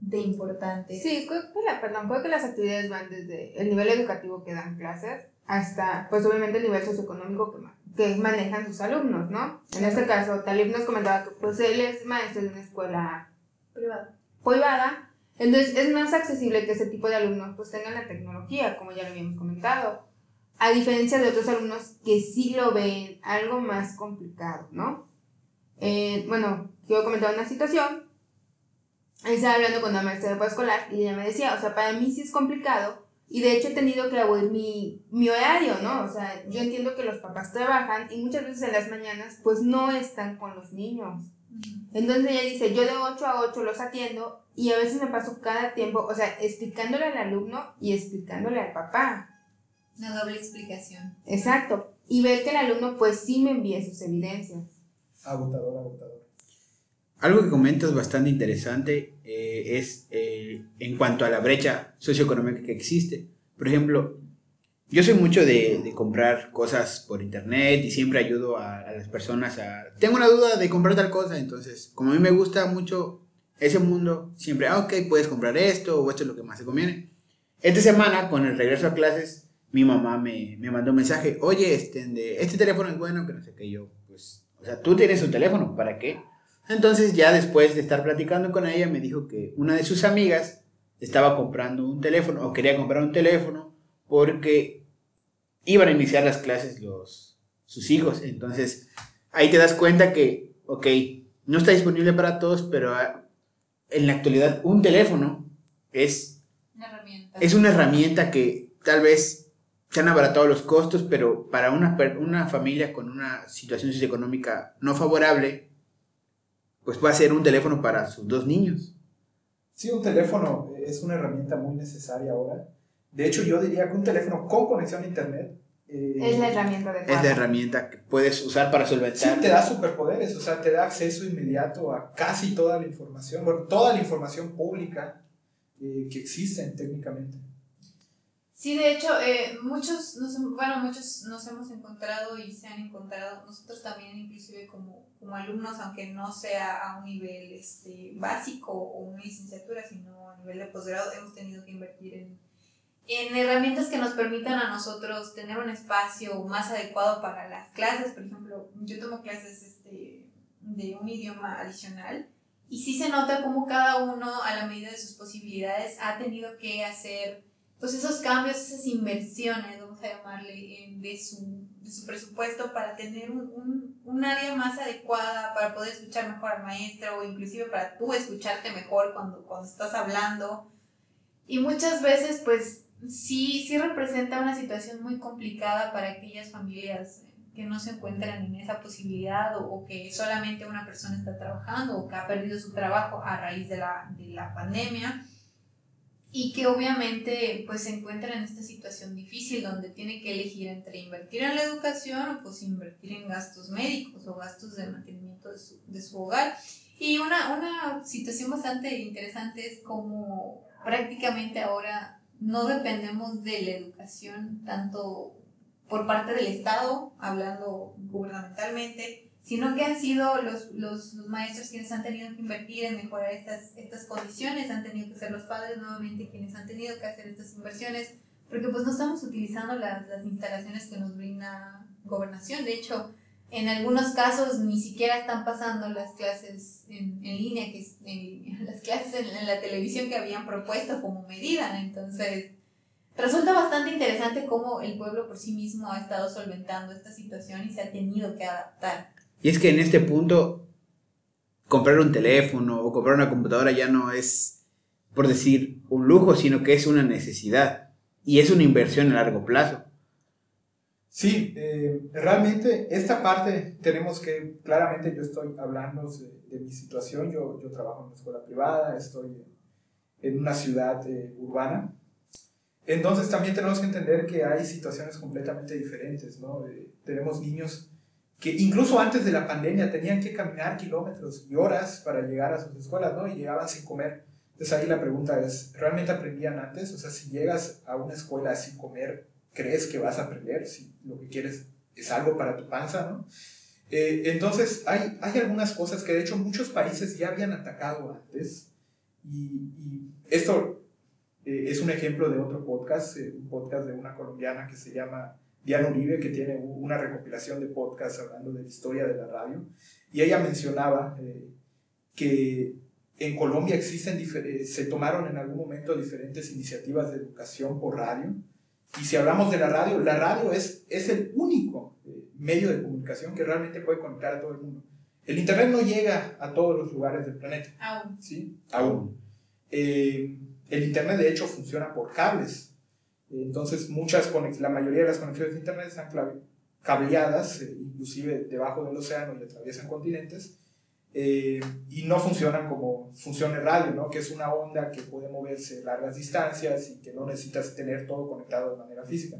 de importantes. Sí, creo que, la, perdón, creo que las actividades van desde el nivel educativo que dan clases hasta, pues obviamente el nivel socioeconómico que, que manejan sus alumnos, ¿no? En este caso, Talib nos comentaba que pues él es maestro de una escuela privada. privada Entonces es más accesible que ese tipo de alumnos pues tengan la tecnología, como ya lo habíamos comentado. A diferencia de otros alumnos que sí lo ven algo más complicado, ¿no? Eh, bueno, quiero comentar una situación. Estaba hablando con una maestra de escolar y ella me decía, o sea, para mí sí es complicado y de hecho he tenido que abolir mi, mi horario, ¿no? O sea, yo entiendo que los papás trabajan y muchas veces en las mañanas pues no están con los niños. Entonces ella dice, yo de 8 a 8 los atiendo y a veces me paso cada tiempo, o sea, explicándole al alumno y explicándole al papá. Una doble explicación. Exacto. Y ver que el alumno pues sí me envía sus evidencias. Agotador, agotador. Algo que comentas bastante interesante eh, es eh, en cuanto a la brecha socioeconómica que existe. Por ejemplo, yo soy mucho de, de comprar cosas por internet y siempre ayudo a, a, las personas a... Tengo una duda de comprar tal cosa, entonces como a mí me gusta mucho ese mundo, siempre, ah, ok, puedes comprar esto o esto es lo que más te conviene. Esta semana, con el regreso a clases, mi mamá me, me mandó un mensaje, oye, este, este teléfono es bueno, que no sé qué, yo, pues, o sea, tú tienes un teléfono, ¿para qué? Entonces ya después de estar platicando con ella, me dijo que una de sus amigas estaba comprando un teléfono o quería comprar un teléfono porque iban a iniciar las clases los, sus hijos. Entonces ahí te das cuenta que, ok, no está disponible para todos, pero ah, en la actualidad un teléfono es una herramienta, es una herramienta que tal vez se han abaratado los costos, pero para una, una familia con una situación socioeconómica no favorable, pues va a ser un teléfono para sus dos niños. Sí, un teléfono es una herramienta muy necesaria ahora. De hecho, yo diría que un teléfono con conexión a internet eh, es la herramienta de Es la herramienta que puedes usar para solventar. Sí, te da superpoderes, o sea, te da acceso inmediato a casi toda la información, bueno, toda la información pública eh, que existe técnicamente. Sí, de hecho, eh, muchos, nos, bueno, muchos nos hemos encontrado y se han encontrado, nosotros también inclusive como, como alumnos, aunque no sea a un nivel este, básico o una licenciatura, sino a nivel de posgrado, hemos tenido que invertir en, en herramientas que nos permitan a nosotros tener un espacio más adecuado para las clases. Por ejemplo, yo tomo clases este, de un idioma adicional y sí se nota como cada uno, a la medida de sus posibilidades, ha tenido que hacer pues esos cambios, esas inversiones, vamos a llamarle, de su, de su presupuesto para tener un, un, un, área más adecuada, para poder escuchar mejor al maestro o inclusive para tú escucharte mejor cuando, cuando estás hablando. Y muchas veces pues sí, sí representa una situación muy complicada para aquellas familias que no se encuentran en esa posibilidad o, que solamente una persona está trabajando o que ha perdido su trabajo a raíz de la, de la pandemia y que obviamente pues se encuentran en esta situación difícil donde tiene que elegir entre invertir en la educación o pues invertir en gastos médicos o gastos de mantenimiento de su, de su hogar. Y una, una situación bastante interesante es como prácticamente ahora no dependemos de la educación tanto por parte del Estado, hablando gubernamentalmente, sino que han sido los, los, los, maestros quienes han tenido que invertir en mejorar estas, estas condiciones, han tenido que ser los padres nuevamente quienes han tenido que hacer estas inversiones, porque pues no estamos utilizando las, las instalaciones que nos brinda gobernación, de hecho, en algunos casos ni siquiera están pasando las clases en, en línea, que en, las clases en, en, la televisión que habían propuesto como medida, entonces resulta bastante interesante cómo el pueblo por sí mismo ha estado solventando esta situación y se ha tenido que adaptar. Y es que en este punto, comprar un teléfono o comprar una computadora ya no es, por decir, un lujo, sino que es una necesidad. Y es una inversión a largo plazo. Sí, eh, realmente esta parte tenemos que, claramente yo estoy hablando de, de mi situación, yo, yo, trabajo en una escuela privada, estoy en una ciudad eh, urbana, entonces también tenemos que entender que hay situaciones completamente diferentes, ¿no? Eh, tenemos niños que incluso antes de la pandemia tenían que caminar kilómetros y horas para llegar a sus escuelas, ¿no? Y llegaban sin comer. Entonces ahí la pregunta es, ¿realmente aprendían antes? O sea, si llegas a una escuela sin comer, ¿crees que vas a aprender? Si lo que quieres es algo para tu panza, ¿no? Eh, entonces hay, hay algunas cosas que de hecho muchos países ya habían atacado antes y, y esto eh, es un ejemplo de otro podcast, eh, un podcast de una colombiana que se llama Diana Uribe, que tiene una recopilación de podcasts hablando de la historia de la radio, y ella mencionaba eh, que en Colombia existen, eh, se tomaron en algún momento diferentes iniciativas de educación por radio. Y si hablamos de la radio, la radio es, es el único eh, medio de comunicación que realmente puede conectar a todo el mundo. El Internet no llega a todos los lugares del planeta. Aún. ¿sí? Aún. Eh, el Internet de hecho funciona por cables. Entonces muchas la mayoría de las conexiones de Internet están cableadas, inclusive debajo del océano y atraviesan continentes. Eh, y no funcionan como funciona el radio, ¿no? que es una onda que puede moverse largas distancias y que no necesitas tener todo conectado de manera física.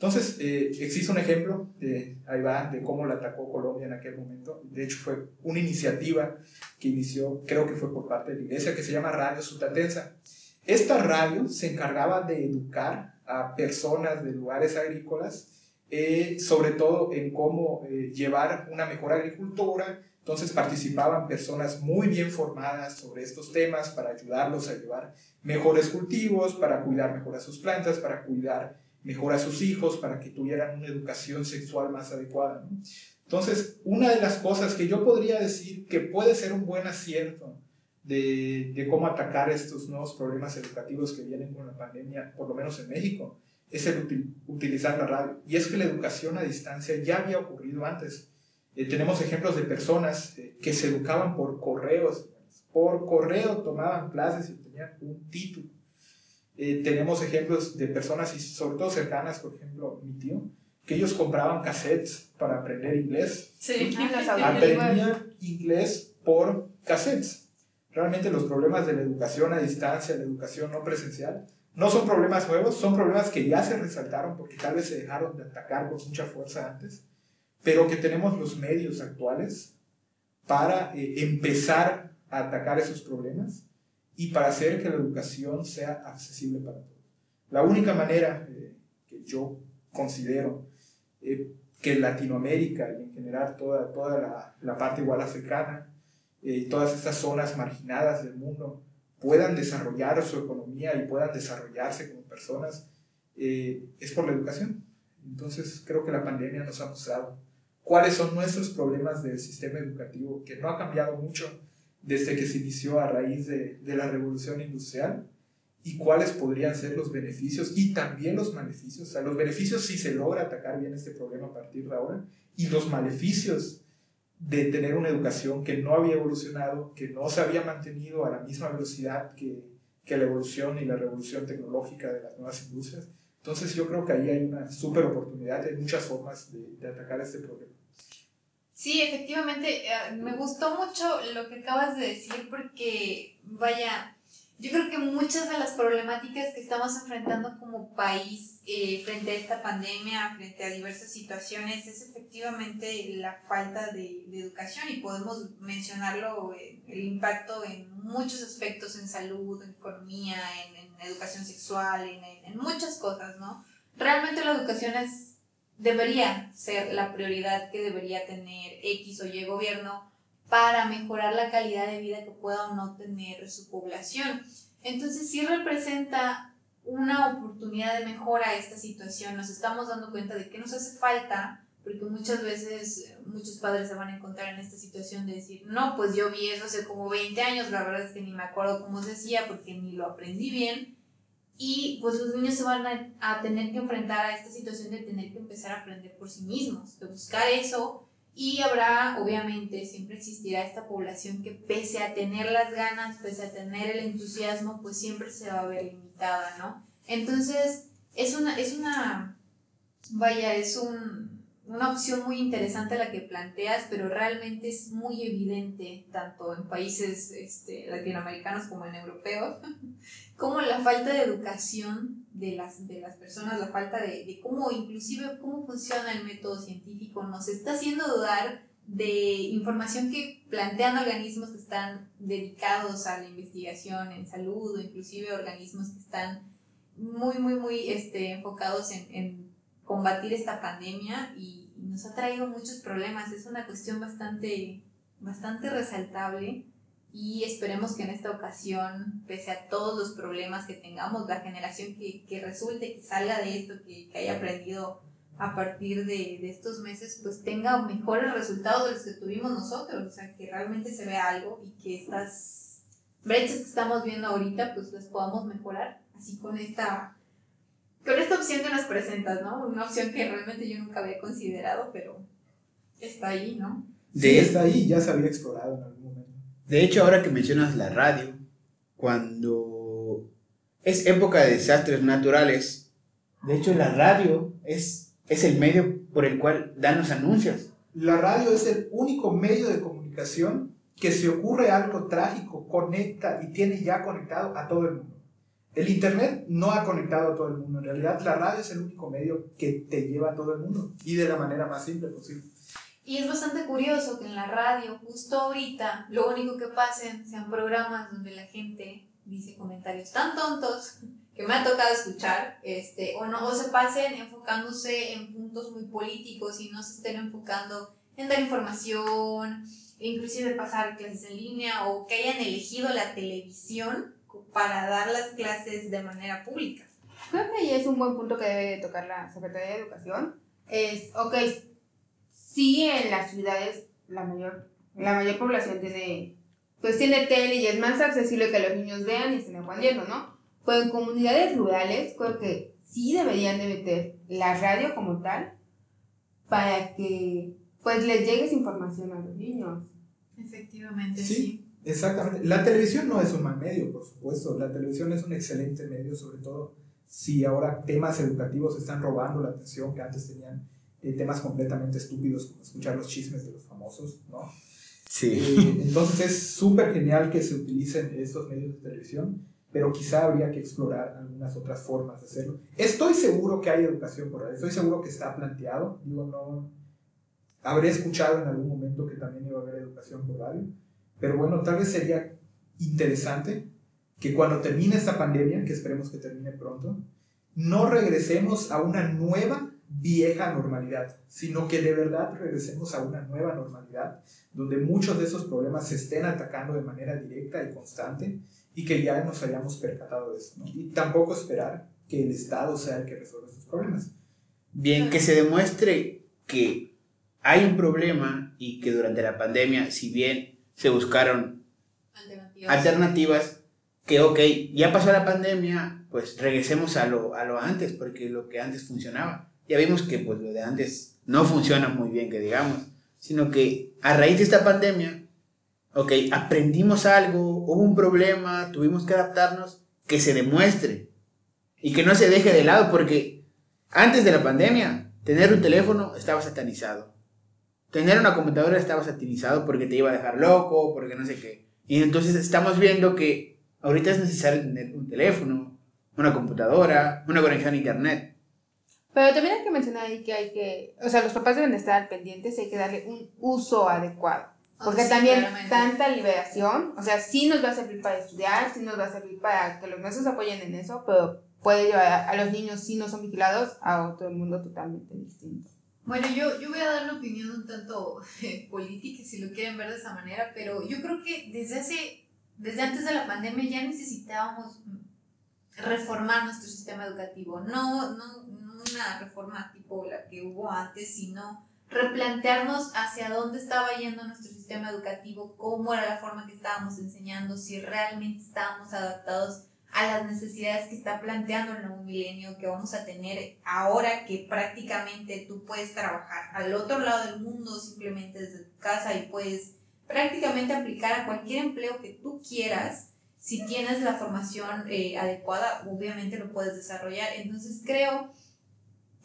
Entonces, eh, existe un ejemplo, de, ahí va, de cómo la atacó Colombia en aquel momento. De hecho, fue una iniciativa que inició, creo que fue por parte de la iglesia, que se llama Radio Sutatensa. Esta radio se encargaba de educar a personas de lugares agrícolas, eh, sobre todo en cómo llevar una mejor agricultura, entonces participaban personas muy bien formadas sobre estos temas para ayudarlos a llevar mejores cultivos, para cuidar mejor a sus plantas, para cuidar mejor a sus hijos, para que tuvieran una educación sexual más adecuada. Entonces, una de las cosas que yo podría decir que puede ser un buen acierto de, de, cómo atacar estos nuevos problemas educativos que vienen con la pandemia, por lo menos en México, es el utilizar la radio. Y es que la educación a distancia ya había ocurrido antes. Eh, tenemos ejemplos de personas eh, que se educaban por correos, por correo tomaban clases y tenían un título. Eh, tenemos ejemplos de personas, y sobre todo cercanas, por ejemplo, mi tío, que ellos compraban cassettes para aprender inglés. Sí, aprendían inglés por cassettes. Realmente los problemas de la educación a distancia, la educación no presencial, no son problemas nuevos, son problemas que ya se resaltaron porque tal vez se dejaron de atacar con mucha fuerza antes pero que tenemos los medios actuales para eh, empezar a atacar esos problemas y para hacer que la educación sea accesible para todos. La única manera eh, que yo considero eh, que Latinoamérica y en general toda, toda la, la parte igual africana y todas estas zonas marginadas del mundo puedan desarrollar su economía y puedan desarrollarse como personas es por la educación. Entonces creo que la pandemia nos ha mostrado cuáles son nuestros problemas del sistema educativo, que no ha cambiado mucho desde que se inició a raíz de, de la revolución industrial, y cuáles podrían ser los beneficios y también los maleficios. O sea, los beneficios si se logra atacar bien este problema a partir de ahora, y los maleficios de tener una educación que no había evolucionado, que no se había mantenido a la misma velocidad que, que la evolución y la revolución tecnológica de las nuevas industrias. Entonces yo creo que ahí hay una súper oportunidad, hay muchas formas de, de, atacar este problema. Sí, efectivamente, eh, me gustó mucho lo que acabas de decir porque, vaya, yo creo que muchas de las problemáticas que estamos enfrentando como país eh, frente a esta pandemia, frente a diversas situaciones, es efectivamente la falta de, de educación y podemos mencionarlo, eh, el impacto en muchos aspectos, en salud, en economía, en, en educación sexual, en, en, muchas cosas, ¿no? Realmente la educación es, debería ser la prioridad que debería tener X o Y gobierno para mejorar la calidad de vida que pueda o no tener su población. Entonces sí representa una oportunidad de mejora esta situación. Nos estamos dando cuenta de que nos hace falta, porque muchas veces muchos padres se van a encontrar en esta situación de decir, no, pues yo vi eso hace como 20 años, la verdad es que ni me acuerdo cómo se decía porque ni lo aprendí bien. Y pues los niños se van a tener que enfrentar a esta situación de tener que empezar a aprender por sí mismos, de buscar eso y habrá, obviamente, siempre existirá esta población que pese a tener las ganas, pese a tener el entusiasmo, pues siempre se va a ver limitada, ¿no? Entonces, es una, es una, vaya, es un, una opción muy interesante la que planteas, pero realmente es muy evidente, tanto en países este, latinoamericanos como en europeos, como la falta de educación de las, de las personas, la falta de, de cómo, inclusive, cómo funciona el método científico, nos está haciendo dudar de información que plantean organismos que están dedicados a la investigación en salud o inclusive organismos que están muy, muy, muy este, enfocados en, en combatir esta pandemia y, nos ha traído muchos problemas. Es una cuestión bastante, bastante resaltable y esperemos que en esta ocasión, pese a todos los problemas que tengamos, la generación que, que resulte, que salga de esto, que, que haya aprendido a partir de, de, estos meses, pues tenga mejores resultados de los que tuvimos nosotros, o sea, que realmente se vea algo y que estas brechas que estamos viendo ahorita, pues las podamos mejorar, así con esta, con esta opción que nos presentas, ¿no? Una opción que realmente yo nunca había considerado, pero está ahí, ¿no? Sí, está ahí, ya se había explorado en algún momento. De hecho, ahora que mencionas la radio, cuando es época de desastres naturales, de hecho la radio es, es el medio por el cual dan los anuncios. La radio es el único medio de comunicación que se ocurre algo trágico, conecta y tiene ya conectado a todo el mundo. El Internet no ha conectado a todo el mundo. En realidad, la radio es el único medio que te lleva a todo el mundo y de la manera más simple posible. Y es bastante curioso que en la radio, justo ahorita, lo único que pasen sean programas donde la gente dice comentarios tan tontos que me ha tocado escuchar, este, o no, o se pasen enfocándose en puntos muy políticos y no se estén enfocando en dar información, inclusive pasar clases en línea, o que hayan elegido la televisión para dar las clases de manera pública. Creo que ahí es un buen punto que debe tocar la Secretaría de Educación. Es, ok, sí en las ciudades la mayor, la mayor población tiene, pues tiene tele y es más accesible que los niños vean y estén aprendiendo, ¿no? Pero en comunidades rurales creo que sí deberían de meter la radio como tal para que pues les llegue esa información a los niños. Efectivamente, Sí. sí. Exactamente. La televisión no es un mal medio, por supuesto. La televisión es un excelente medio, sobre todo si ahora temas educativos están robando la atención que antes tenían eh, temas completamente estúpidos como escuchar los chismes de los famosos, ¿no? Eh, entonces es súper genial que se utilicen estos medios de televisión, pero quizá habría que explorar algunas otras formas de hacerlo. Estoy seguro que hay educación por ahí, estoy seguro que está planteado, digo, no... Habré escuchado en algún momento que también iba a haber educación por radio, pero bueno, tal vez sería interesante que cuando termine esta pandemia, que esperemos que termine pronto, no regresemos a una nueva vieja normalidad, sino que de verdad regresemos a una nueva normalidad donde muchos de esos problemas se estén atacando de manera directa y constante y que ya nos hayamos percatado de eso. ¿no? Y tampoco esperar que el Estado sea el que resuelva esos problemas. Bien, que se demuestre que hay un problema y que durante la pandemia, si bien se buscaron Alternativas. alternativas, que ok, ya pasó la pandemia, pues regresemos a lo, a lo antes, porque lo que antes funcionaba. Ya vimos que pues lo de antes no funciona muy bien, que digamos, sino que a raíz de esta pandemia, ok, aprendimos algo, hubo un problema, tuvimos que adaptarnos, que se demuestre y que no se deje de lado, porque antes de la pandemia, tener un teléfono estaba satanizado. Tener una computadora estaba satanizado porque te iba a dejar loco, porque no sé qué. Y entonces estamos viendo que ahorita es necesario tener un teléfono, una computadora, una conexión a internet. Pero también hay que mencionar ahí que hay que, o sea, los papás deben de estar pendientes y hay que darle un uso adecuado. Porque Ah, Sí, también claramente. tanta liberación, o sea, sí nos va a servir para estudiar, sí nos va a servir para que los maestros apoyen en eso, pero puede llevar a, a los niños, si no son vigilados, a otro mundo totalmente distinto. Bueno, yo, yo voy a dar una opinión un tanto eh, política, si lo quieren ver de esa manera, pero yo creo que desde hace, desde antes de la pandemia ya necesitábamos reformar nuestro sistema educativo. No, no, no una reforma tipo la que hubo antes, sino replantearnos hacia dónde estaba yendo nuestro sistema educativo, cómo era la forma que estábamos enseñando, si realmente estábamos adaptados a las necesidades que está planteando el nuevo milenio que vamos a tener ahora que prácticamente tú puedes trabajar al otro lado del mundo simplemente desde tu casa y puedes prácticamente aplicar a cualquier empleo que tú quieras. Si tienes la formación eh, adecuada, obviamente lo puedes desarrollar. Entonces creo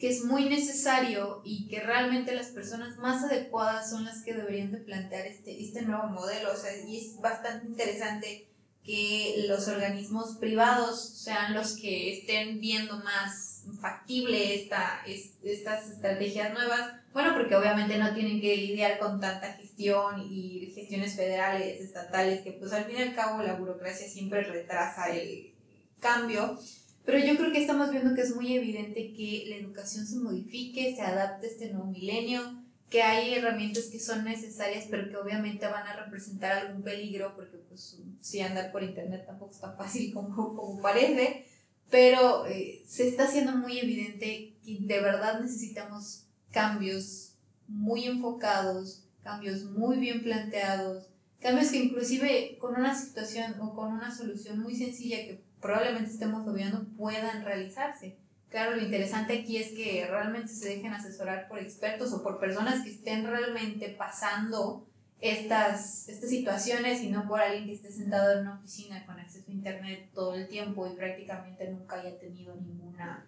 que es muy necesario y que realmente las personas más adecuadas son las que deberían de plantear este, este nuevo modelo. O sea, y es bastante interesante que los organismos privados sean los que estén viendo más factible esta, es- estas estrategias nuevas. Bueno, porque obviamente no tienen que lidiar con tanta gestión y gestiones federales, estatales, que pues al fin y al cabo la burocracia siempre retrasa el cambio. Pero yo creo que estamos viendo que es muy evidente que la educación se modifique, se adapte a este nuevo milenio, que hay herramientas que son necesarias, pero que obviamente van a representar algún peligro, porque pues si andar por internet tampoco es tan fácil como, como parece, pero eh, se está haciendo muy evidente que de verdad necesitamos cambios muy enfocados, cambios muy bien planteados, Cambios que inclusive con una situación o con una solución muy sencilla que probablemente estemos obviando puedan realizarse. Claro, lo interesante aquí es que realmente se dejen asesorar por expertos o por personas que estén realmente pasando estas, estas situaciones y no por alguien que esté sentado en una oficina con acceso a internet todo el tiempo y prácticamente nunca haya tenido ninguna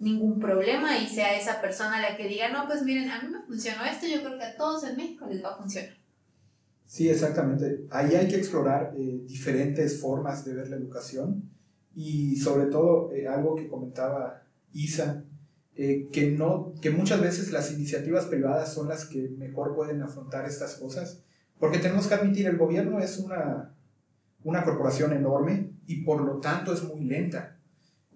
ningún problema y sea esa persona la que diga, no, pues miren, a mí me funcionó esto, yo creo que a todos en México les va a funcionar. Sí, exactamente. Ahí hay que explorar eh, diferentes formas de ver la educación y sobre todo eh, algo que comentaba Isa, eh, que, no, que muchas veces las iniciativas privadas son las que mejor pueden afrontar estas cosas, porque tenemos que admitir, el gobierno es una, una corporación enorme y por lo tanto es muy lenta.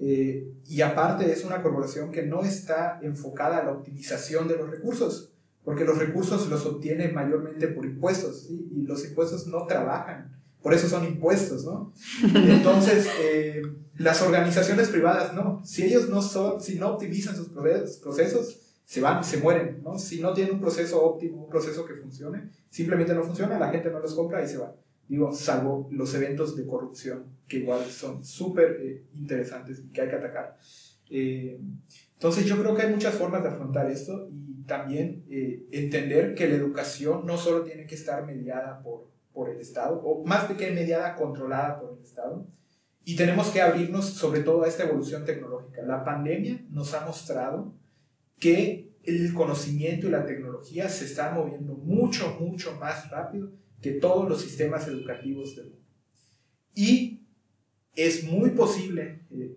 Eh, y aparte es una corporación que no está enfocada a la optimización de los recursos, porque los recursos los obtiene mayormente por impuestos, y los impuestos no trabajan, por eso son impuestos, ¿no? Entonces, eh, las organizaciones privadas, no, si ellos no son, si no optimizan sus procesos, se van, se mueren, ¿no? Si no tienen un proceso óptimo, un proceso que funcione, simplemente no funciona, la gente no los compra y se va. Digo, salvo los eventos de corrupción, que igual son súper eh, interesantes y que hay que atacar. Eh, entonces yo creo que hay muchas formas de afrontar esto y también eh, entender que la educación no solo tiene que estar mediada por, por el Estado, o más que mediada, controlada por el Estado, y tenemos que abrirnos sobre todo a esta evolución tecnológica. La pandemia nos ha mostrado que el conocimiento y la tecnología se están moviendo mucho, mucho más rápido que todos los sistemas educativos del mundo. Y es muy posible eh,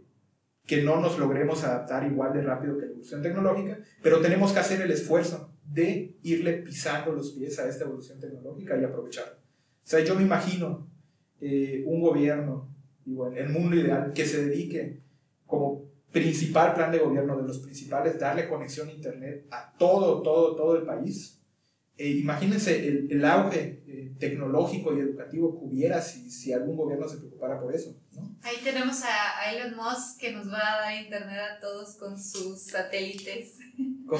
que no nos logremos adaptar igual de rápido que la evolución tecnológica, pero tenemos que hacer el esfuerzo de irle pisando los pies a esta evolución tecnológica y aprovecharla. O sea, yo me imagino eh, un gobierno, igual, el mundo ideal, que se dedique como principal plan de gobierno de los principales, darle conexión a Internet a todo, todo, todo el país. E imagínense el, el auge eh, tecnológico y educativo que hubiera si, si algún gobierno se preocupara por eso. ¿no? Ahí tenemos a, Elon Musk que nos va a dar internet a todos con sus satélites. Con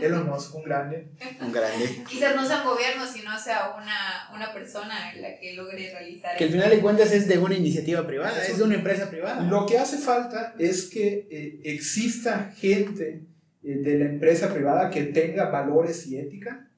Elon Musk, un grande. Un grande. Quizás no sea un gobierno, sino sea una, una persona la que logre realizar. Que al final de cuentas es de una iniciativa privada, es de una empresa privada. Lo que hace falta es que eh, exista gente eh, de la empresa privada que tenga valores y ética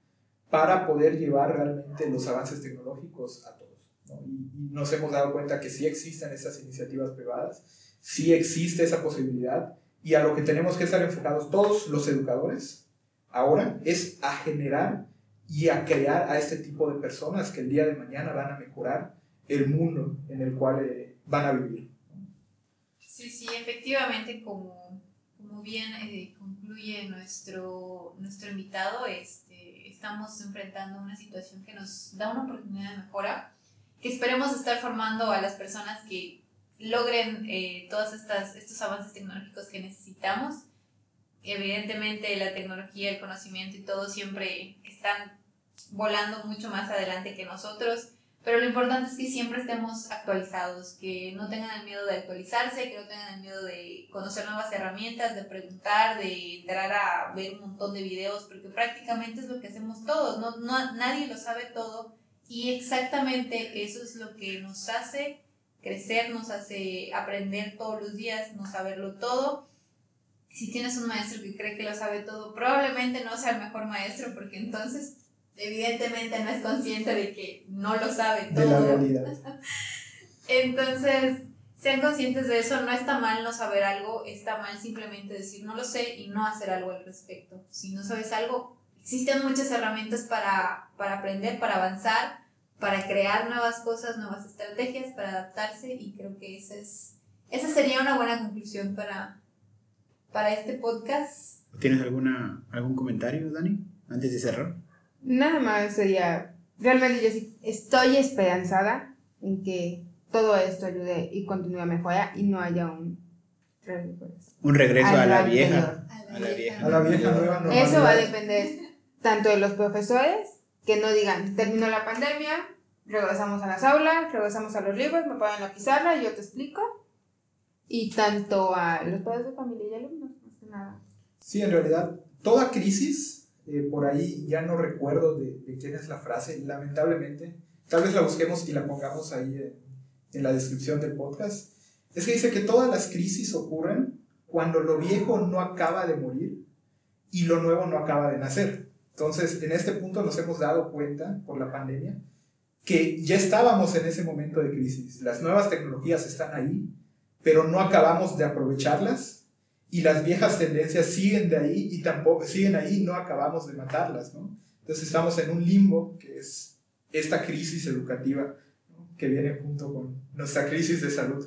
para poder llevar realmente los avances tecnológicos a todos. Y, nos hemos dado cuenta que sí existen esas iniciativas privadas, sí existe esa posibilidad y a lo que tenemos que estar enfocados todos los educadores ahora es a generar y a crear a este tipo de personas que el día de mañana van a mejorar el mundo en el cual eh, van a vivir. Sí, sí, efectivamente, como, como bien eh, concluye nuestro, nuestro invitado, este, estamos enfrentando una situación que nos da una oportunidad de mejora que esperemos estar formando a las personas que logren eh, todos estos avances tecnológicos que necesitamos. Evidentemente la tecnología, el conocimiento y todo siempre están volando mucho más adelante que nosotros, pero lo importante es que siempre estemos actualizados, que no tengan el miedo de actualizarse, que no tengan el miedo de conocer nuevas herramientas, de preguntar, de entrar a ver un montón de videos, porque prácticamente es lo que hacemos todos, no, no nadie lo sabe todo y exactamente eso es lo que nos hace crecer, nos hace aprender todos los días, no saberlo todo. Si tienes un maestro que cree que lo sabe todo, probablemente no sea el mejor maestro porque entonces evidentemente no es consciente de que no lo sabe todo. De la realidad. entonces, sean conscientes de eso, no está mal no saber algo, está mal simplemente decir no lo sé y no hacer algo al respecto. Si no sabes algo, existen muchas herramientas para, para aprender, para avanzar, para crear nuevas cosas, nuevas estrategias, para adaptarse y creo que esa, es, esa sería una buena conclusión para, para este podcast. ¿Tienes alguna, algún comentario, Dani, antes de cerrar? Nada más sería, realmente yo sí estoy esperanzada en que todo esto ayude y continúe a mejorar y no haya un un regreso a, la, vieja, a la vieja. A la vieja nueva normalidad. Eso va a depender tanto de los profesores, que no digan, terminó la pandemia, regresamos a las aulas, regresamos a los libros, me ponen la pizarra yo te explico. Y tanto a los padres de familia y alumnos, más que nada. Sí, en realidad, toda crisis, eh, por ahí ya no recuerdo de, de quién es la frase, lamentablemente, tal vez la busquemos y la pongamos ahí en, en la descripción del podcast, es que dice que todas las crisis ocurren cuando lo viejo no acaba de morir y lo nuevo no acaba de nacer. Entonces, en este punto nos hemos dado cuenta por la pandemia que ya estábamos en ese momento de crisis. Las nuevas tecnologías están ahí, pero no acabamos de aprovecharlas y las viejas tendencias siguen de ahí y tampoco siguen ahí no acabamos de matarlas, ¿no? Entonces estamos en un limbo que es esta crisis educativa ¿no? que viene junto con nuestra crisis de salud.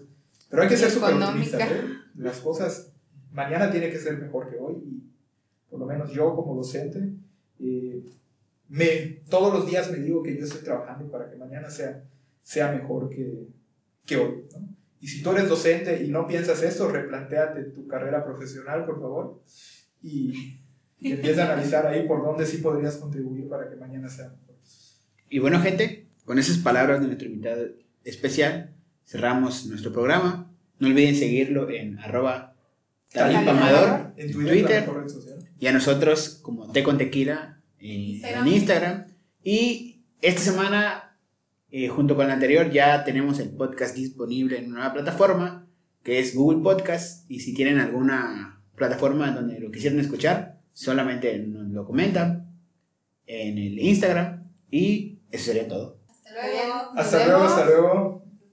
Pero hay que ser súper optimistas, ¿eh? Las cosas mañana tiene que ser mejor que hoy y por lo menos yo como docente eh, me, todos los días me digo que yo estoy trabajando para que mañana sea, sea mejor que, que hoy. ¿no? Y si tú eres docente y no piensas esto, replanteate tu carrera profesional, por favor, y, y empieza a analizar ahí por dónde sí podrías contribuir para que mañana sea mejor. Y bueno, gente, con esas palabras de nuestro invitado especial, cerramos nuestro programa. No olviden seguirlo en arroba talipamador En en Twitter, Twitter. y a nosotros como Té con Tequila en Instagram. en Instagram. Y esta semana, eh, junto con la anterior, ya tenemos el podcast disponible en una nueva plataforma que es Google Podcast. Y si tienen alguna plataforma donde lo quisieran escuchar, solamente nos lo comentan en el Instagram. Y eso sería todo. Hasta luego. Hasta luego, hasta luego.